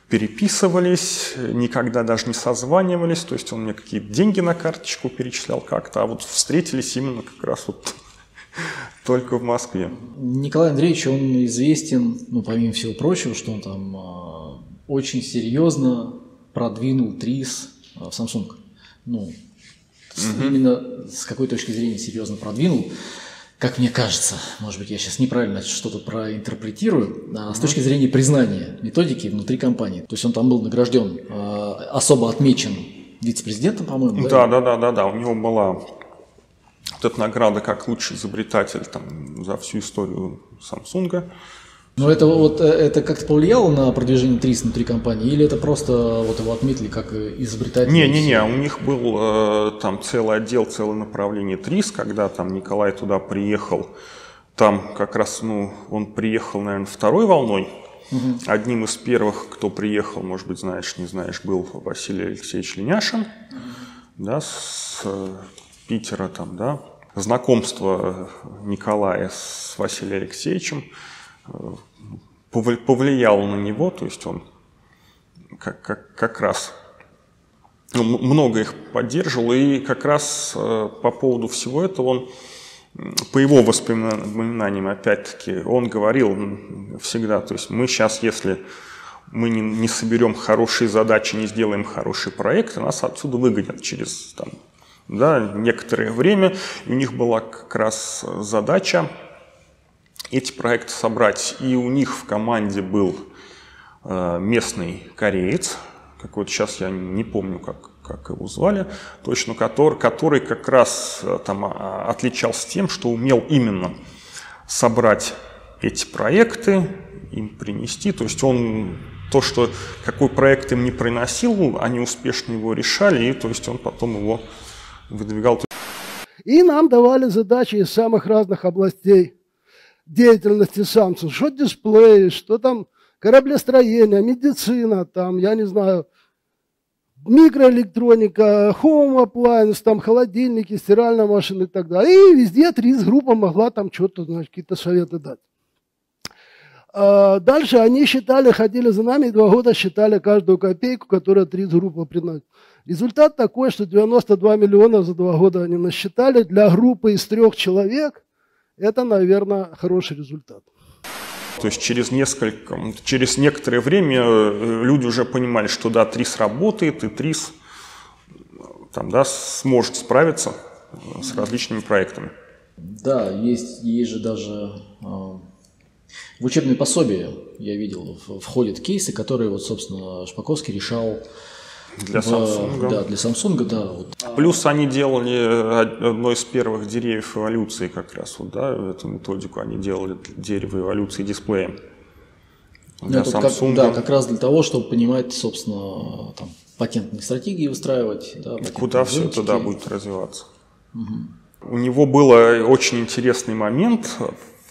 переписывались, никогда даже не созванивались, то есть он мне какие-то деньги на карточку перечислял как-то, а вот встретились именно как раз вот только в Москве. Николай Андреевич, он известен, ну, помимо всего прочего, что он там э, очень серьезно продвинул ТРИС в Samsung. Ну, угу. именно с какой точки зрения серьезно продвинул, как мне кажется, может быть, я сейчас неправильно что-то проинтерпретирую, а с точки зрения признания методики внутри компании. То есть он там был награжден, а, особо отмечен вице-президентом, по-моему. Да, да, да, да, да. У него была вот эта награда как лучший изобретатель там, за всю историю Samsung. Но это вот э, это как-то повлияло на продвижение ТРИС внутри компании, или это просто вот его отметили как изобретатель? Не, не, не, у них был э, там целый отдел, целое направление ТРИС, когда там Николай туда приехал, там как раз, ну, он приехал, наверное, второй волной. Угу. Одним из первых, кто приехал, может быть, знаешь, не знаешь, был Василий Алексеевич Леняшин, угу. да, с э, Питера там, да. Знакомство Николая с Василием Алексеевичем – повлиял на него, то есть он как, как, как раз ну, много их поддерживал, и как раз э, по поводу всего этого он, по его воспоминаниям, опять-таки, он говорил всегда, то есть мы сейчас, если мы не, не соберем хорошие задачи, не сделаем хороший проект, нас отсюда выгонят через там, да, некоторое время. И у них была как раз задача эти проекты собрать. И у них в команде был э, местный кореец, какой-то сейчас я не помню, как, как его звали, точно, который, который как раз э, там а, отличался тем, что умел именно собрать эти проекты, им принести. То есть он то, что какой проект им не приносил, они успешно его решали, и то есть он потом его выдвигал. И нам давали задачи из самых разных областей деятельности Samsung, что дисплеи, что там кораблестроение, медицина, там, я не знаю, микроэлектроника, home appliance, там холодильники, стиральная машина и так далее. И везде ТРИС группа могла там что-то, значит, какие-то советы дать. А дальше они считали, ходили за нами, и два года считали каждую копейку, которую ТРИС группа приносит. Результат такой, что 92 миллиона за два года они насчитали для группы из трех человек – это, наверное, хороший результат. То есть через несколько, через некоторое время э, люди уже понимали, что да, ТРИС работает, и ТРИС там, да, сможет справиться с различными проектами. Да, есть, есть же даже э, в учебные пособия, я видел, входят кейсы, которые, вот, собственно, Шпаковский решал для в, Samsung. Да, для Samsung, да. Вот. Плюс они делали одно из первых деревьев эволюции как раз, вот, да, эту методику они делали дерево эволюции дисплея. Для ну, Samsung. Как, да, как раз для того, чтобы понимать, собственно, там, патентные стратегии выстраивать. Да, Куда все это да, будет развиваться. Угу. У него был очень интересный момент,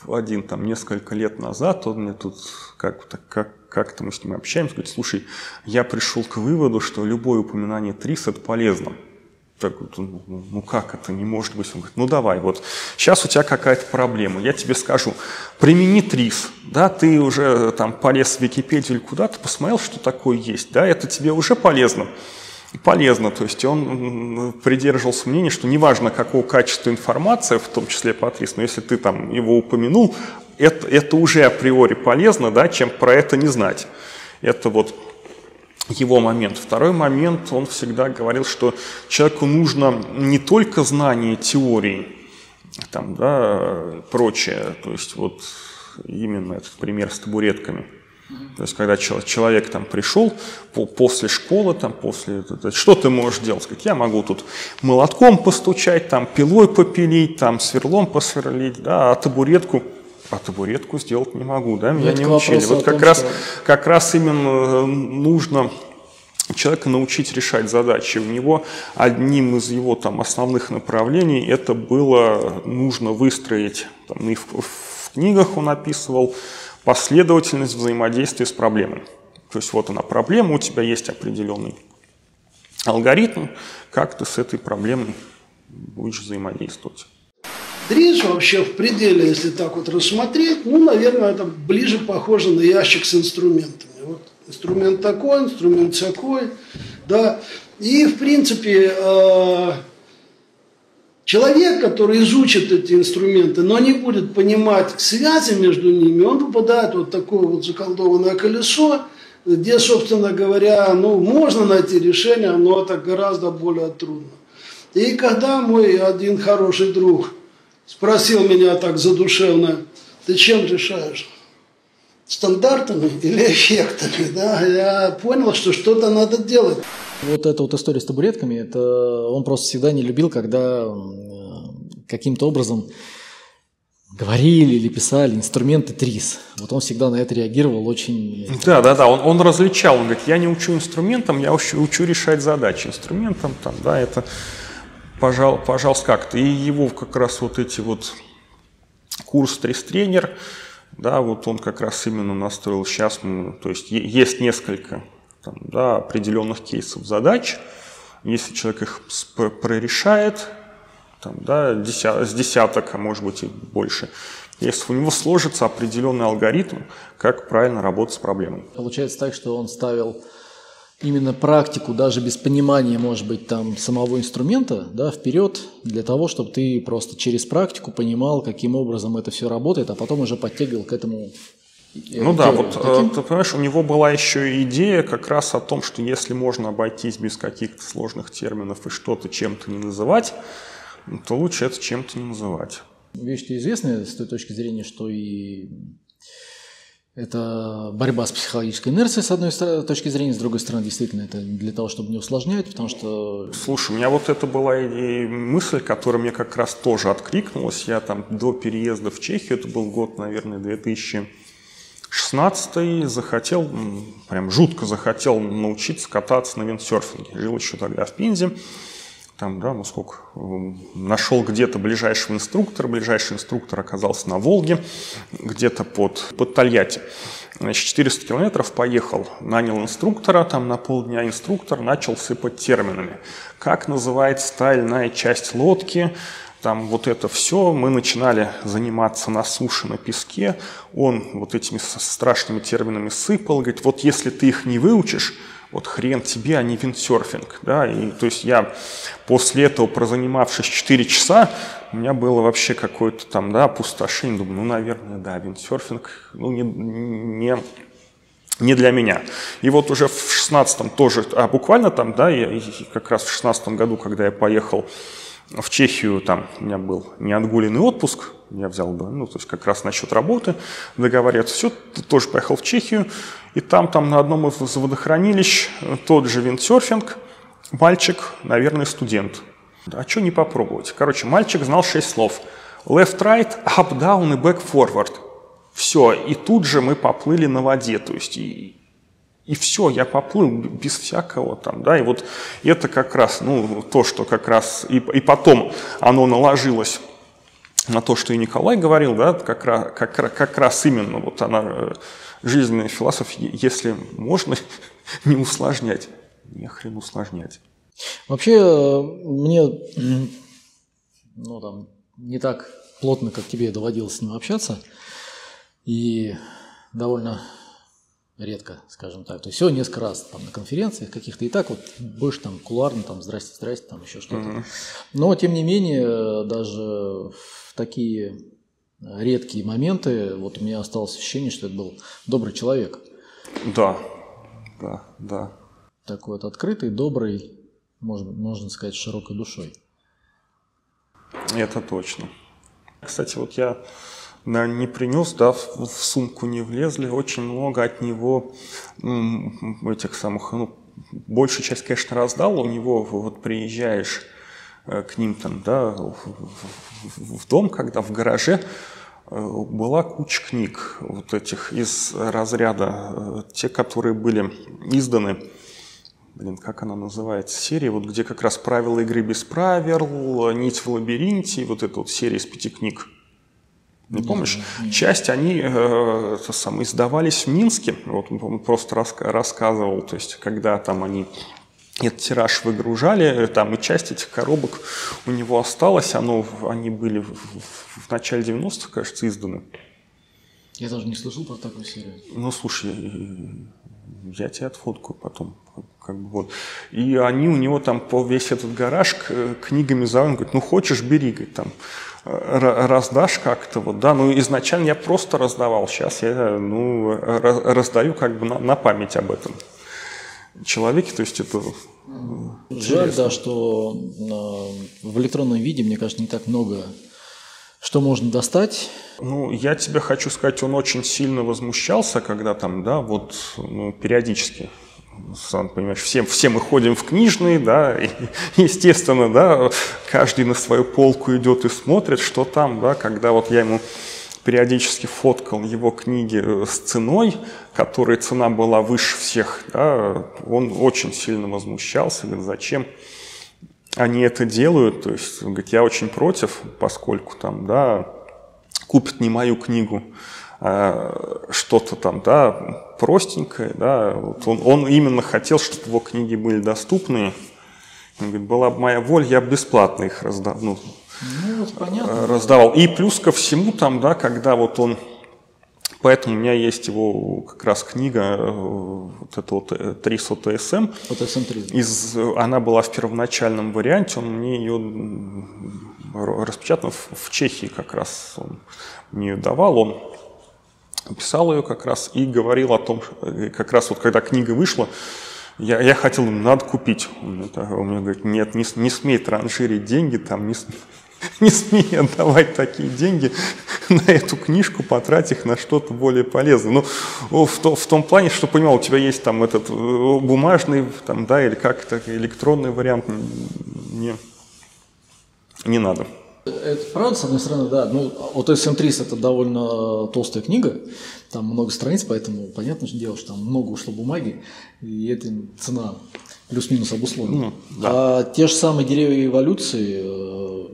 один там несколько лет назад, он мне тут как-то как, как-то мы с ним общаемся, говорит, слушай, я пришел к выводу, что любое упоминание ТРИС это полезно. Так, ну, ну как это не может быть? Он говорит, ну давай, вот сейчас у тебя какая-то проблема, я тебе скажу, примени ТРИС, да, ты уже там полез в Википедию или куда-то, посмотрел, что такое есть, да, это тебе уже полезно полезно. То есть он придерживался мнения, что неважно, какого качества информация, в том числе по ТРИС, но если ты там его упомянул, это, это уже априори полезно, да, чем про это не знать. Это вот его момент. Второй момент, он всегда говорил, что человеку нужно не только знание теории, там, да, прочее, то есть вот именно этот пример с табуретками – то есть, когда человек там пришел после школы, там, после, что ты можешь делать? Сказать, я могу тут молотком постучать, там, пилой попилить, там, сверлом посверлить, да, а табуретку, а табуретку сделать не могу, да, меня не учили. Вот как, том, раз, что... как раз именно нужно человека научить решать задачи. У него одним из его там, основных направлений это было нужно выстроить, там, и в, в книгах он описывал, последовательность взаимодействия с проблемой. То есть вот она проблема, у тебя есть определенный алгоритм, как ты с этой проблемой будешь взаимодействовать. Дриж вообще в пределе, если так вот рассмотреть, ну, наверное, это ближе похоже на ящик с инструментами. Вот инструмент такой, инструмент такой, да. И, в принципе, э, человек, который изучит эти инструменты, но не будет понимать связи между ними, он попадает вот такое вот заколдованное колесо, где, собственно говоря, ну, можно найти решение, но это гораздо более трудно. И когда мой один хороший друг спросил меня так задушевно, ты чем решаешь? стандартами или эффектами, да, я понял, что что-то надо делать. Вот эта вот история с табуретками, это он просто всегда не любил, когда каким-то образом говорили или писали инструменты ТРИС. Вот он всегда на это реагировал очень... Да, да, да, он, он различал, он говорит, я не учу инструментам, я учу, учу решать задачи инструментом, там, да, это, пожал, пожалуйста, как-то. И его как раз вот эти вот курс ТРИС-тренер, да, вот он как раз именно настроил сейчас, мы, то есть есть несколько там, да, определенных кейсов задач, если человек их прорешает, там, да, с десяток, а может быть и больше, если у него сложится определенный алгоритм, как правильно работать с проблемой. Получается так, что он ставил именно практику, даже без понимания, может быть, там самого инструмента, да, вперед, для того, чтобы ты просто через практику понимал, каким образом это все работает, а потом уже подтягивал к этому ну да, вот Таким? Э, ты понимаешь, у него была еще идея как раз о том, что если можно обойтись без каких-то сложных терминов и что-то чем-то не называть, то лучше это чем-то не называть. Вещь-то известная с той точки зрения, что и это борьба с психологической инерцией, с одной точки зрения, с другой стороны, действительно, это для того, чтобы не усложнять, потому что... Слушай, у меня вот это была и мысль, которая мне как раз тоже откликнулась. Я там до переезда в Чехию, это был год, наверное, 2016 захотел, прям жутко захотел научиться кататься на виндсерфинге. Жил еще тогда в Пензе там, да, ну сколько, нашел где-то ближайшего инструктора, ближайший инструктор оказался на Волге, где-то под, под Тольятти. Значит, 400 километров поехал, нанял инструктора, там на полдня инструктор начал сыпать терминами. Как называется стальная часть лодки, там вот это все, мы начинали заниматься на суше, на песке, он вот этими страшными терминами сыпал, говорит, вот если ты их не выучишь, вот хрен тебе, а не виндсерфинг. Да? И, то есть я после этого, прозанимавшись 4 часа, у меня было вообще какое-то там, да, опустошение. Думаю, ну, наверное, да, виндсерфинг, ну, не, не, не для меня. И вот уже в 16-м тоже, а буквально там, да, я, как раз в 16 году, когда я поехал в Чехию, там у меня был неотгуленный отпуск, я взял бы, ну, то есть как раз насчет работы договариваться. Все, тоже поехал в Чехию, и там, там на одном из водохранилищ тот же виндсерфинг, мальчик, наверное, студент. А что не попробовать? Короче, мальчик знал шесть слов. Left, right, up, down и back, forward. Все, и тут же мы поплыли на воде, то есть и, и все, я поплыл без всякого там, да, и вот это как раз, ну, то, что как раз, и, и потом оно наложилось на то, что и Николай говорил, да, как раз, как, как раз именно вот она, э, жизненная философия, если можно не усложнять, не хрен усложнять. Вообще, э, мне, ну, там, не так плотно, как тебе доводилось с ним общаться, и довольно редко, скажем так. То есть всего несколько раз там на конференциях каких-то и так вот больше там кулуарно, там здрасте, здрасте, там еще что-то. Mm-hmm. Но тем не менее, даже в такие редкие моменты, вот у меня осталось ощущение, что это был добрый человек. Да, да, да. Такой вот открытый, добрый, можно, можно сказать, широкой душой. Это точно. Кстати, вот я не принес, да, в, сумку не влезли. Очень много от него этих самых, ну, большую часть, конечно, раздал. У него вот приезжаешь э, к ним там, да, в дом, когда в гараже э, была куча книг вот этих из разряда, э, те, которые были изданы блин, как она называется, серия, вот где как раз правила игры без правил, нить в лабиринте, вот эта вот серия из пяти книг. Не, не помнишь? Не. Часть они э, это самое, издавались в Минске, вот он просто рас, рассказывал, то есть когда там они этот тираж выгружали, там и часть этих коробок у него осталась, оно, они были в, в, в начале 90-х, кажется, изданы. Я даже не слышал про такую серию. Ну, слушай, я тебе отфоткаю потом. Как бы вот. И они у него там по весь этот гараж книгами завален. Говорит, ну хочешь, бери, говорит, там раздашь как-то, вот, да, ну изначально я просто раздавал, сейчас я, ну, раздаю как бы на, на память об этом человеке, то есть это Жаль, интересно. да, что в электронном виде, мне кажется, не так много что можно достать? Ну, я тебе хочу сказать, он очень сильно возмущался, когда там, да, вот ну, периодически сам понимаешь, все, все мы ходим в книжные, да, и, естественно, да, каждый на свою полку идет и смотрит, что там, да, когда вот я ему периодически фоткал его книги э, с ценой, которой цена была выше всех, да, он очень сильно возмущался, говорит, зачем они это делают, то есть, говорит, я очень против, поскольку там, да, купят не мою книгу, а что-то там, да, простенькое, да, вот он, он именно хотел, чтобы его книги были доступны, он говорит, была бы моя воля, я бы бесплатно их раздал, ну, ну, вот понятно. раздавал. И плюс ко всему там, да, когда вот он Поэтому у меня есть его как раз книга, э, вот эта вот 300 ТСМ. ОТСМ 3. Из, она была в первоначальном варианте, он мне ее распечатан в, в Чехии как раз, он мне ее давал, он писал ее как раз и говорил о том, э, как раз вот когда книга вышла, я, я хотел, надо купить. Он, это, мне говорит, нет, не, не смей транжирить деньги, там не, не смей отдавать такие деньги на эту книжку, потрать их на что-то более полезное. Ну, в, то, в том плане, что, понимал, у тебя есть там этот э, бумажный, там, да, или как-то электронный вариант, не, не надо. Это правда, с одной стороны, да. Ну, от SM3 это довольно толстая книга, там много страниц, поэтому понятно же дело, что там много ушло бумаги, и эта цена плюс-минус обусловлена. Ну, да. А те же самые деревья эволюции, э,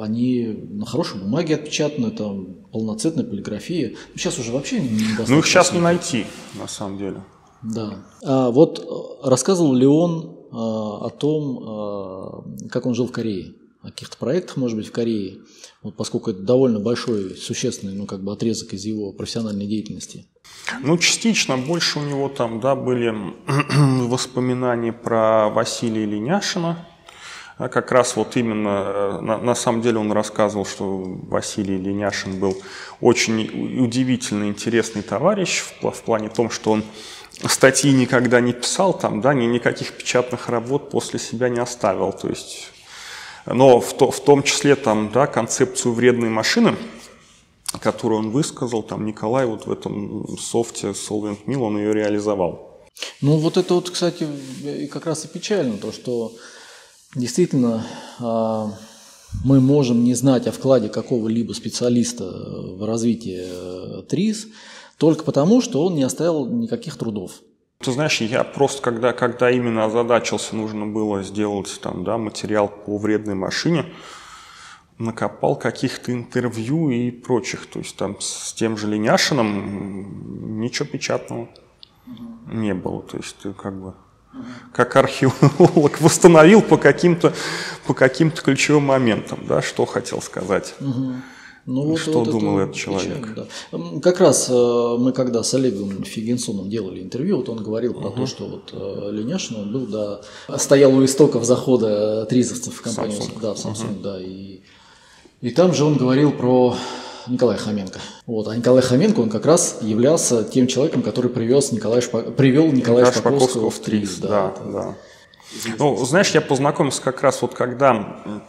они на хорошей бумаге отпечатаны, там полноцветная полиграфия. Сейчас уже вообще не Ну их сейчас не найти, на самом деле. Да. А вот э, рассказывал ли он а, о том, а, как он жил в Корее, каких-то проектах, может быть, в Корее, вот поскольку это довольно большой, существенный, ну, как бы отрезок из его профессиональной деятельности. Ну, частично больше у него там, да, были воспоминания про Василия Леняшина, а как раз вот именно, э, на, на самом деле он рассказывал, что Василий Леняшин был очень удивительно интересный товарищ в, в плане том, что он статьи никогда не писал, там, да, ни, никаких печатных работ после себя не оставил. То есть, но в, то, в том числе там, да, концепцию вредной машины, которую он высказал, там Николай вот в этом софте Solvent Mill, он ее реализовал. Ну вот это вот, кстати, как раз и печально, то, что Действительно, а, мы можем не знать о вкладе какого-либо специалиста в развитие э, ТРИС только потому, что он не оставил никаких трудов. Ты знаешь, я просто, когда, когда именно озадачился, нужно было сделать там, да, материал по вредной машине, накопал каких-то интервью и прочих. То есть там с тем же Леняшином ничего печатного не было. То есть ты как бы как археолог восстановил по каким-то по каким-то ключевым моментам, да, что хотел сказать. Угу. Ну, вот, что вот думал этот человек? Да. Как раз э, мы когда с Олегом Фигенсоном делали интервью, вот он говорил про угу. то, что вот э, Леняшин он был, да, стоял у истоков захода тризовцев в компанию, Samsung. да, в Samsung, угу. да, и и там же он говорил про Николая Хоменко. Вот. А Николай Хоменко, он как раз являлся тем человеком, который привез Николая Шпа... привел Николая Николай Шпаковского, в ТРИС. Да, да, да. Ну, знаешь, я познакомился как раз вот когда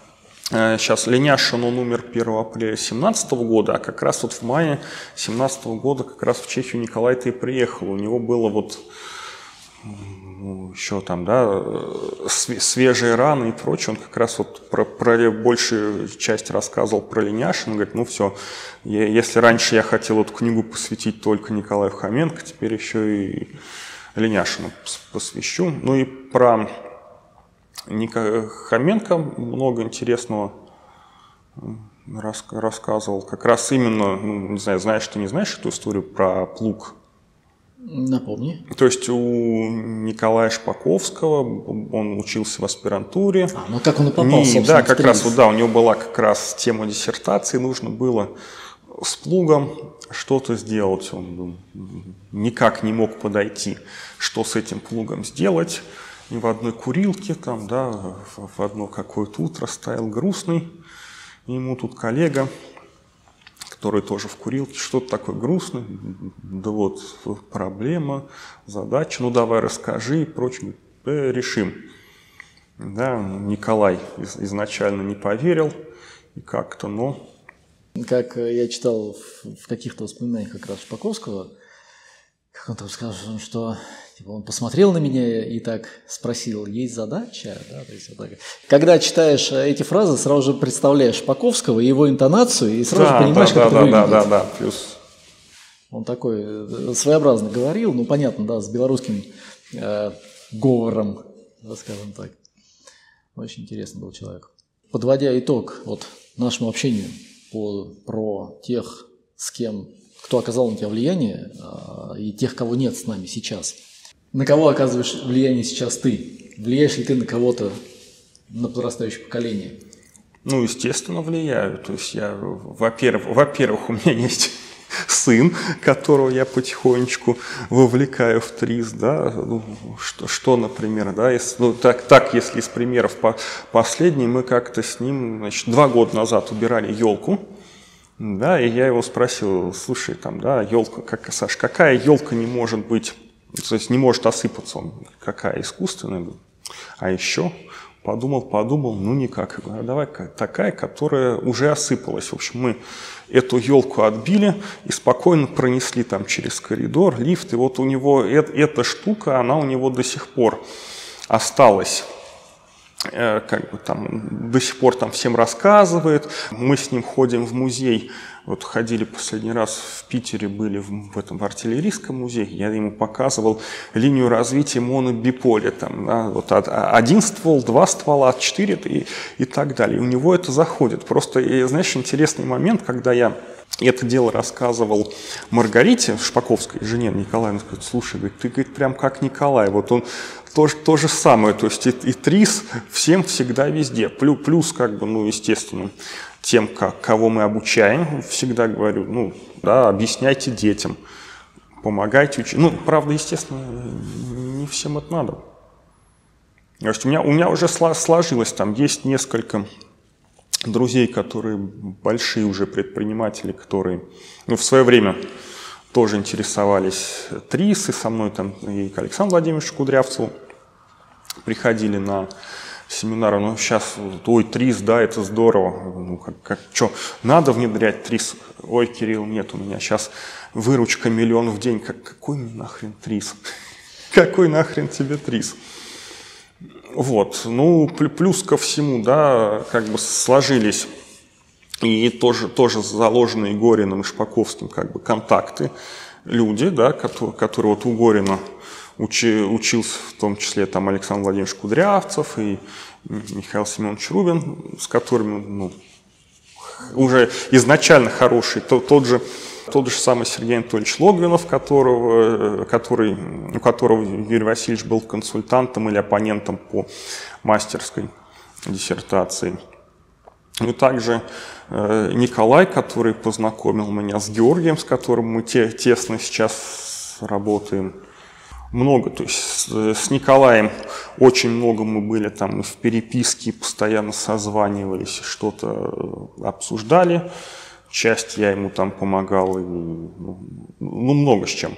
сейчас Леняшин, он умер 1 апреля 2017 года, а как раз вот в мае 2017 года как раз в Чехию Николай-то и приехал. У него было вот ну, еще там, да, э, свежие раны и прочее, он как раз вот про, про большую часть рассказывал про Леняшин, говорит, ну все, я, если раньше я хотел эту книгу посвятить только Николаю Хоменко, теперь еще и Леняшину посвящу. Ну и про Ника Хоменко много интересного рассказывал. Как раз именно, ну, не знаю, знаешь ты, не знаешь эту историю про плуг? Напомни. То есть у Николая Шпаковского, он учился в аспирантуре. А, ну как он и попал, не, Да, как раз, вот, да, у него была как раз тема диссертации, нужно было с плугом что-то сделать. Он никак не мог подойти, что с этим плугом сделать. И в одной курилке, там, да, в одно какое-то утро стоял грустный. Ему тут коллега, который тоже в курилке, что-то такое грустное, да вот проблема, задача, ну давай расскажи и прочее, э, решим. Да, Николай изначально не поверил и как-то, но как э, я читал в каких-то воспоминаниях как раз Шпаковского, как он там сказал, что типа, он посмотрел на меня и так спросил, есть задача? Да, то есть, вот так. Когда читаешь эти фразы, сразу же представляешь Шпаковского и его интонацию, и сразу да, понимаешь, да, как да, это да, выглядит. Да, да, да, плюс. Он такой э, своеобразно говорил, ну, понятно, да, с белорусским э, говором, да, скажем так. Очень интересный был человек. Подводя итог вот нашему общению по, про тех, с кем, кто оказал на тебя влияние, э, и тех, кого нет с нами сейчас. На кого оказываешь влияние сейчас ты? Влияешь ли ты на кого-то, на подрастающее поколение? Ну, естественно, влияю. То есть я, во-первых, во-первых, у меня есть сын, которого я потихонечку вовлекаю в ТРИС, да, ну, что, что, например, да, если, ну, так, так, если из примеров по, последний, мы как-то с ним, значит, два года назад убирали елку, да, и я его спросил, слушай, там, да, елка, как, Саш, какая елка не может быть, то есть не может осыпаться, он, какая искусственная, а еще подумал, подумал, ну никак, а давай такая, которая уже осыпалась, в общем, мы эту елку отбили и спокойно пронесли там через коридор, лифт, и вот у него эта штука, она у него до сих пор осталась как бы там до сих пор там всем рассказывает. Мы с ним ходим в музей. Вот ходили последний раз в Питере, были в, в этом в артиллерийском музее. Я ему показывал линию развития монобиполя. Там, да, вот один ствол, два ствола, четыре и, и так далее. И у него это заходит. Просто, и, знаешь, интересный момент, когда я это дело рассказывал Маргарите Шпаковской, жене Николая, он говорит, слушай, говорит, ты говорит, прям как Николай, вот он то, то же самое, то есть и, и ТРИС всем всегда везде, плюс, плюс как бы, ну, естественно, тем, как, кого мы обучаем, всегда говорю, ну, да, объясняйте детям, помогайте учить. Ну, правда, естественно, не всем это надо. То есть у меня, у меня уже сложилось, там есть несколько друзей, которые большие уже предприниматели, которые ну, в свое время тоже интересовались ТРИС, и со мной там и к Александру Владимировичу Кудрявцеву приходили на семинары. Ну, сейчас, ой, ТРИС, да, это здорово. Ну, как, как, что, надо внедрять ТРИС? Ой, Кирилл, нет, у меня сейчас выручка миллион в день. Как, какой нахрен ТРИС? Какой нахрен тебе ТРИС? Вот, ну, плюс ко всему, да, как бы сложились и тоже, тоже заложенные Гориным и Шпаковским как бы контакты, люди, да, которые, которые вот у Горина учи, учился в том числе там Александр Владимирович Кудрявцев и Михаил Семенович Рубин, с которыми ну, уже изначально хороший, то, тот же тот же самый Сергей Анатольевич Логвинов, которого, который, у которого Юрий Васильевич был консультантом или оппонентом по мастерской диссертации. И также э, Николай, который познакомил меня с Георгием, с которым мы те, тесно сейчас работаем. Много, то есть с, с Николаем очень много мы были там в переписке, постоянно созванивались, что-то обсуждали часть я ему там помогал, и, ну, ну много с чем.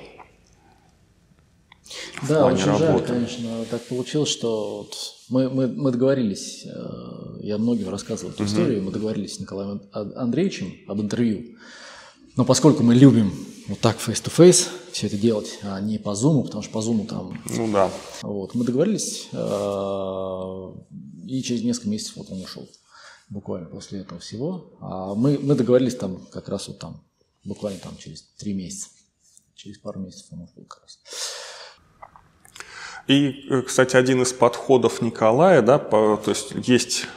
Да, очень работы. жаль, конечно, так получилось, что вот мы, мы, мы договорились, э, я многим рассказывал эту угу. историю, мы договорились с Николаем Андреевичем об интервью, но поскольку мы любим вот так face-to-face все это делать, а не по Zoom, потому что по Zoom там... Ну да. Вот, мы договорились, э, и через несколько месяцев вот он ушел буквально после этого всего. А мы, мы договорились там как раз вот там, буквально там через три месяца. Через пару месяцев он ушел как раз. И, э, кстати, один из подходов Николая, да, по, то есть есть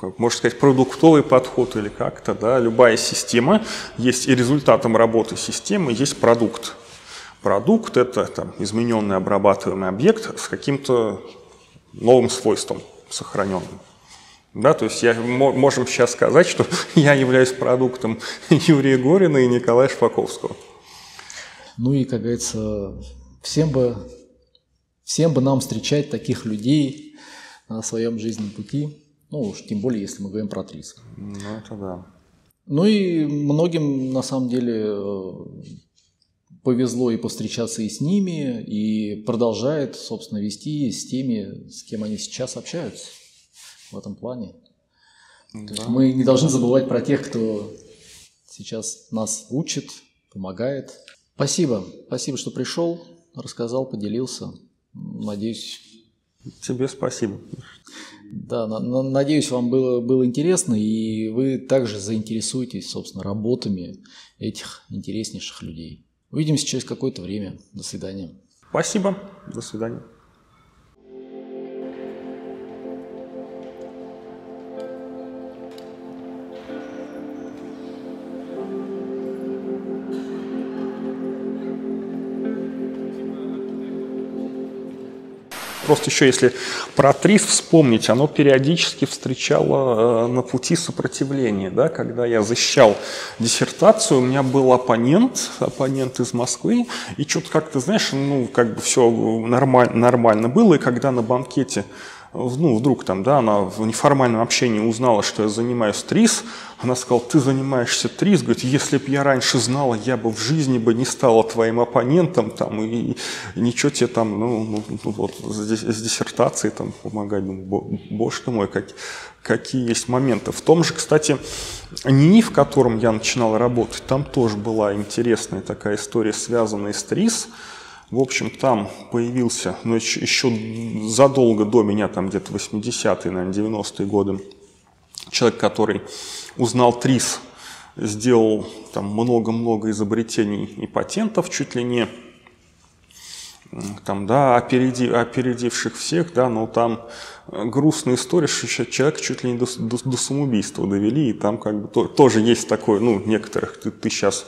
можно сказать, продуктовый подход или как-то, да, любая система, есть и результатом работы системы есть продукт. Продукт – это там, измененный обрабатываемый объект с каким-то новым свойством сохраненным. Да, то есть я, можем сейчас сказать, что я являюсь продуктом Юрия Горина и Николая Шпаковского. Ну и, как говорится, всем бы, всем бы нам встречать таких людей на своем жизненном пути. Ну уж тем более, если мы говорим про ТРИС. Ну это да. Ну и многим на самом деле э, повезло и повстречаться и с ними, и продолжает, собственно, вести с теми, с кем они сейчас общаются в этом плане. Да. Мы не должны забывать про тех, кто сейчас нас учит, помогает. Спасибо. Спасибо, что пришел, рассказал, поделился. Надеюсь... Тебе спасибо. Да, на, на, надеюсь, вам было, было интересно, и вы также заинтересуетесь, собственно, работами этих интереснейших людей. Увидимся через какое-то время. До свидания. Спасибо. До свидания. Просто еще если про ТРИС вспомнить, оно периодически встречало э, на пути сопротивления. Да? Когда я защищал диссертацию, у меня был оппонент, оппонент из Москвы, и что-то как-то, знаешь, ну, как бы все нормально, нормально было, и когда на банкете ну, вдруг там, да, она в неформальном общении узнала, что я занимаюсь ТРИС, она сказала, ты занимаешься ТРИС, говорит, если бы я раньше знала, я бы в жизни бы не стала твоим оппонентом, там, и, и ничего тебе там, ну, ну, ну вот, с, диссертацией там помогать, думаю, боже ты мой, как, какие есть моменты. В том же, кстати, НИИ, в котором я начинал работать, там тоже была интересная такая история, связанная с ТРИС, в общем, там появился, ну, еще, еще задолго до меня, там где-то 80-е, наверное, 90-е годы, человек, который узнал ТРИС, сделал там много-много изобретений и патентов, чуть ли не там, да, опереди, опередивших всех, да, но там грустная история, что человек чуть ли не до, до, до самоубийства довели, и там как бы то, тоже есть такое, ну, некоторых, ты, ты сейчас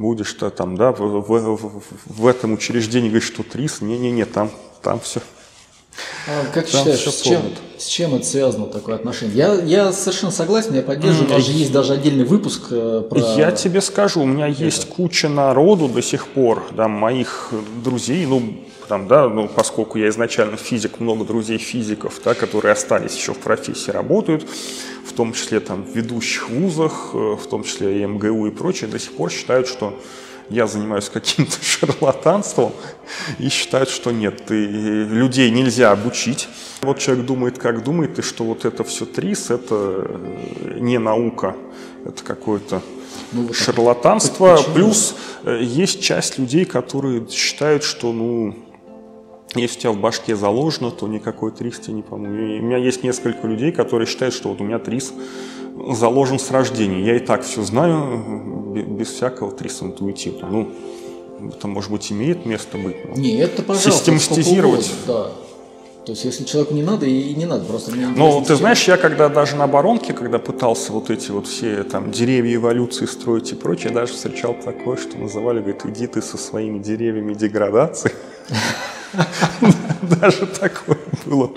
будешь -то там, да, в, в, в, в этом учреждении говоришь, что ТРИС, не-не-не, там, там все. А, как там считаешь, с чем, с чем это связано, такое отношение? Я, я совершенно согласен, я поддерживаю, даже есть даже отдельный выпуск э, про... Я тебе скажу, у меня это. есть куча народу до сих пор, да, моих друзей, ну, там, да, ну, поскольку я изначально физик, много друзей физиков, да, которые остались еще в профессии, работают, в том числе там, в ведущих вузах, э, в том числе и МГУ и прочее, до сих пор считают, что я занимаюсь каким-то шарлатанством и считают, что нет, ты, людей нельзя обучить. Вот человек думает, как думает, и что вот это все ТРИС, это э, не наука, это какое-то ну, вот шарлатанство. Плюс э, есть часть людей, которые считают, что ну, если у тебя в башке заложено, то никакой трис тебе не поможет. У меня есть несколько людей, которые считают, что вот у меня трис заложен с рождения. Я и так все знаю, без всякого триса интуитивно. Ну, это, может быть, имеет место быть. Не, это, пожалуйста, Систематизировать. да. То есть, если человеку не надо, и не надо, просто не Ну, ты знаешь, я когда даже на оборонке, когда пытался вот эти вот все там деревья эволюции строить и прочее, я даже встречал такое, что называли, говорит, иди ты со своими деревьями деградации. Даже такое было.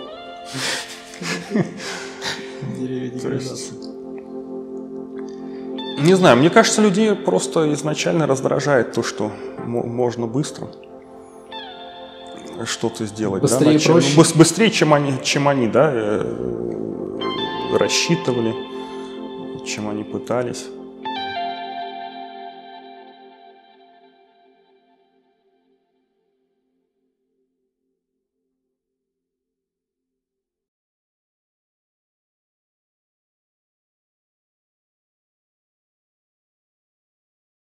Не знаю, мне кажется, людей просто изначально раздражает то, что можно быстро что-то сделать. Быстрее, да, проще. Чем, быстрее, чем они, чем они да, э, рассчитывали, чем они пытались.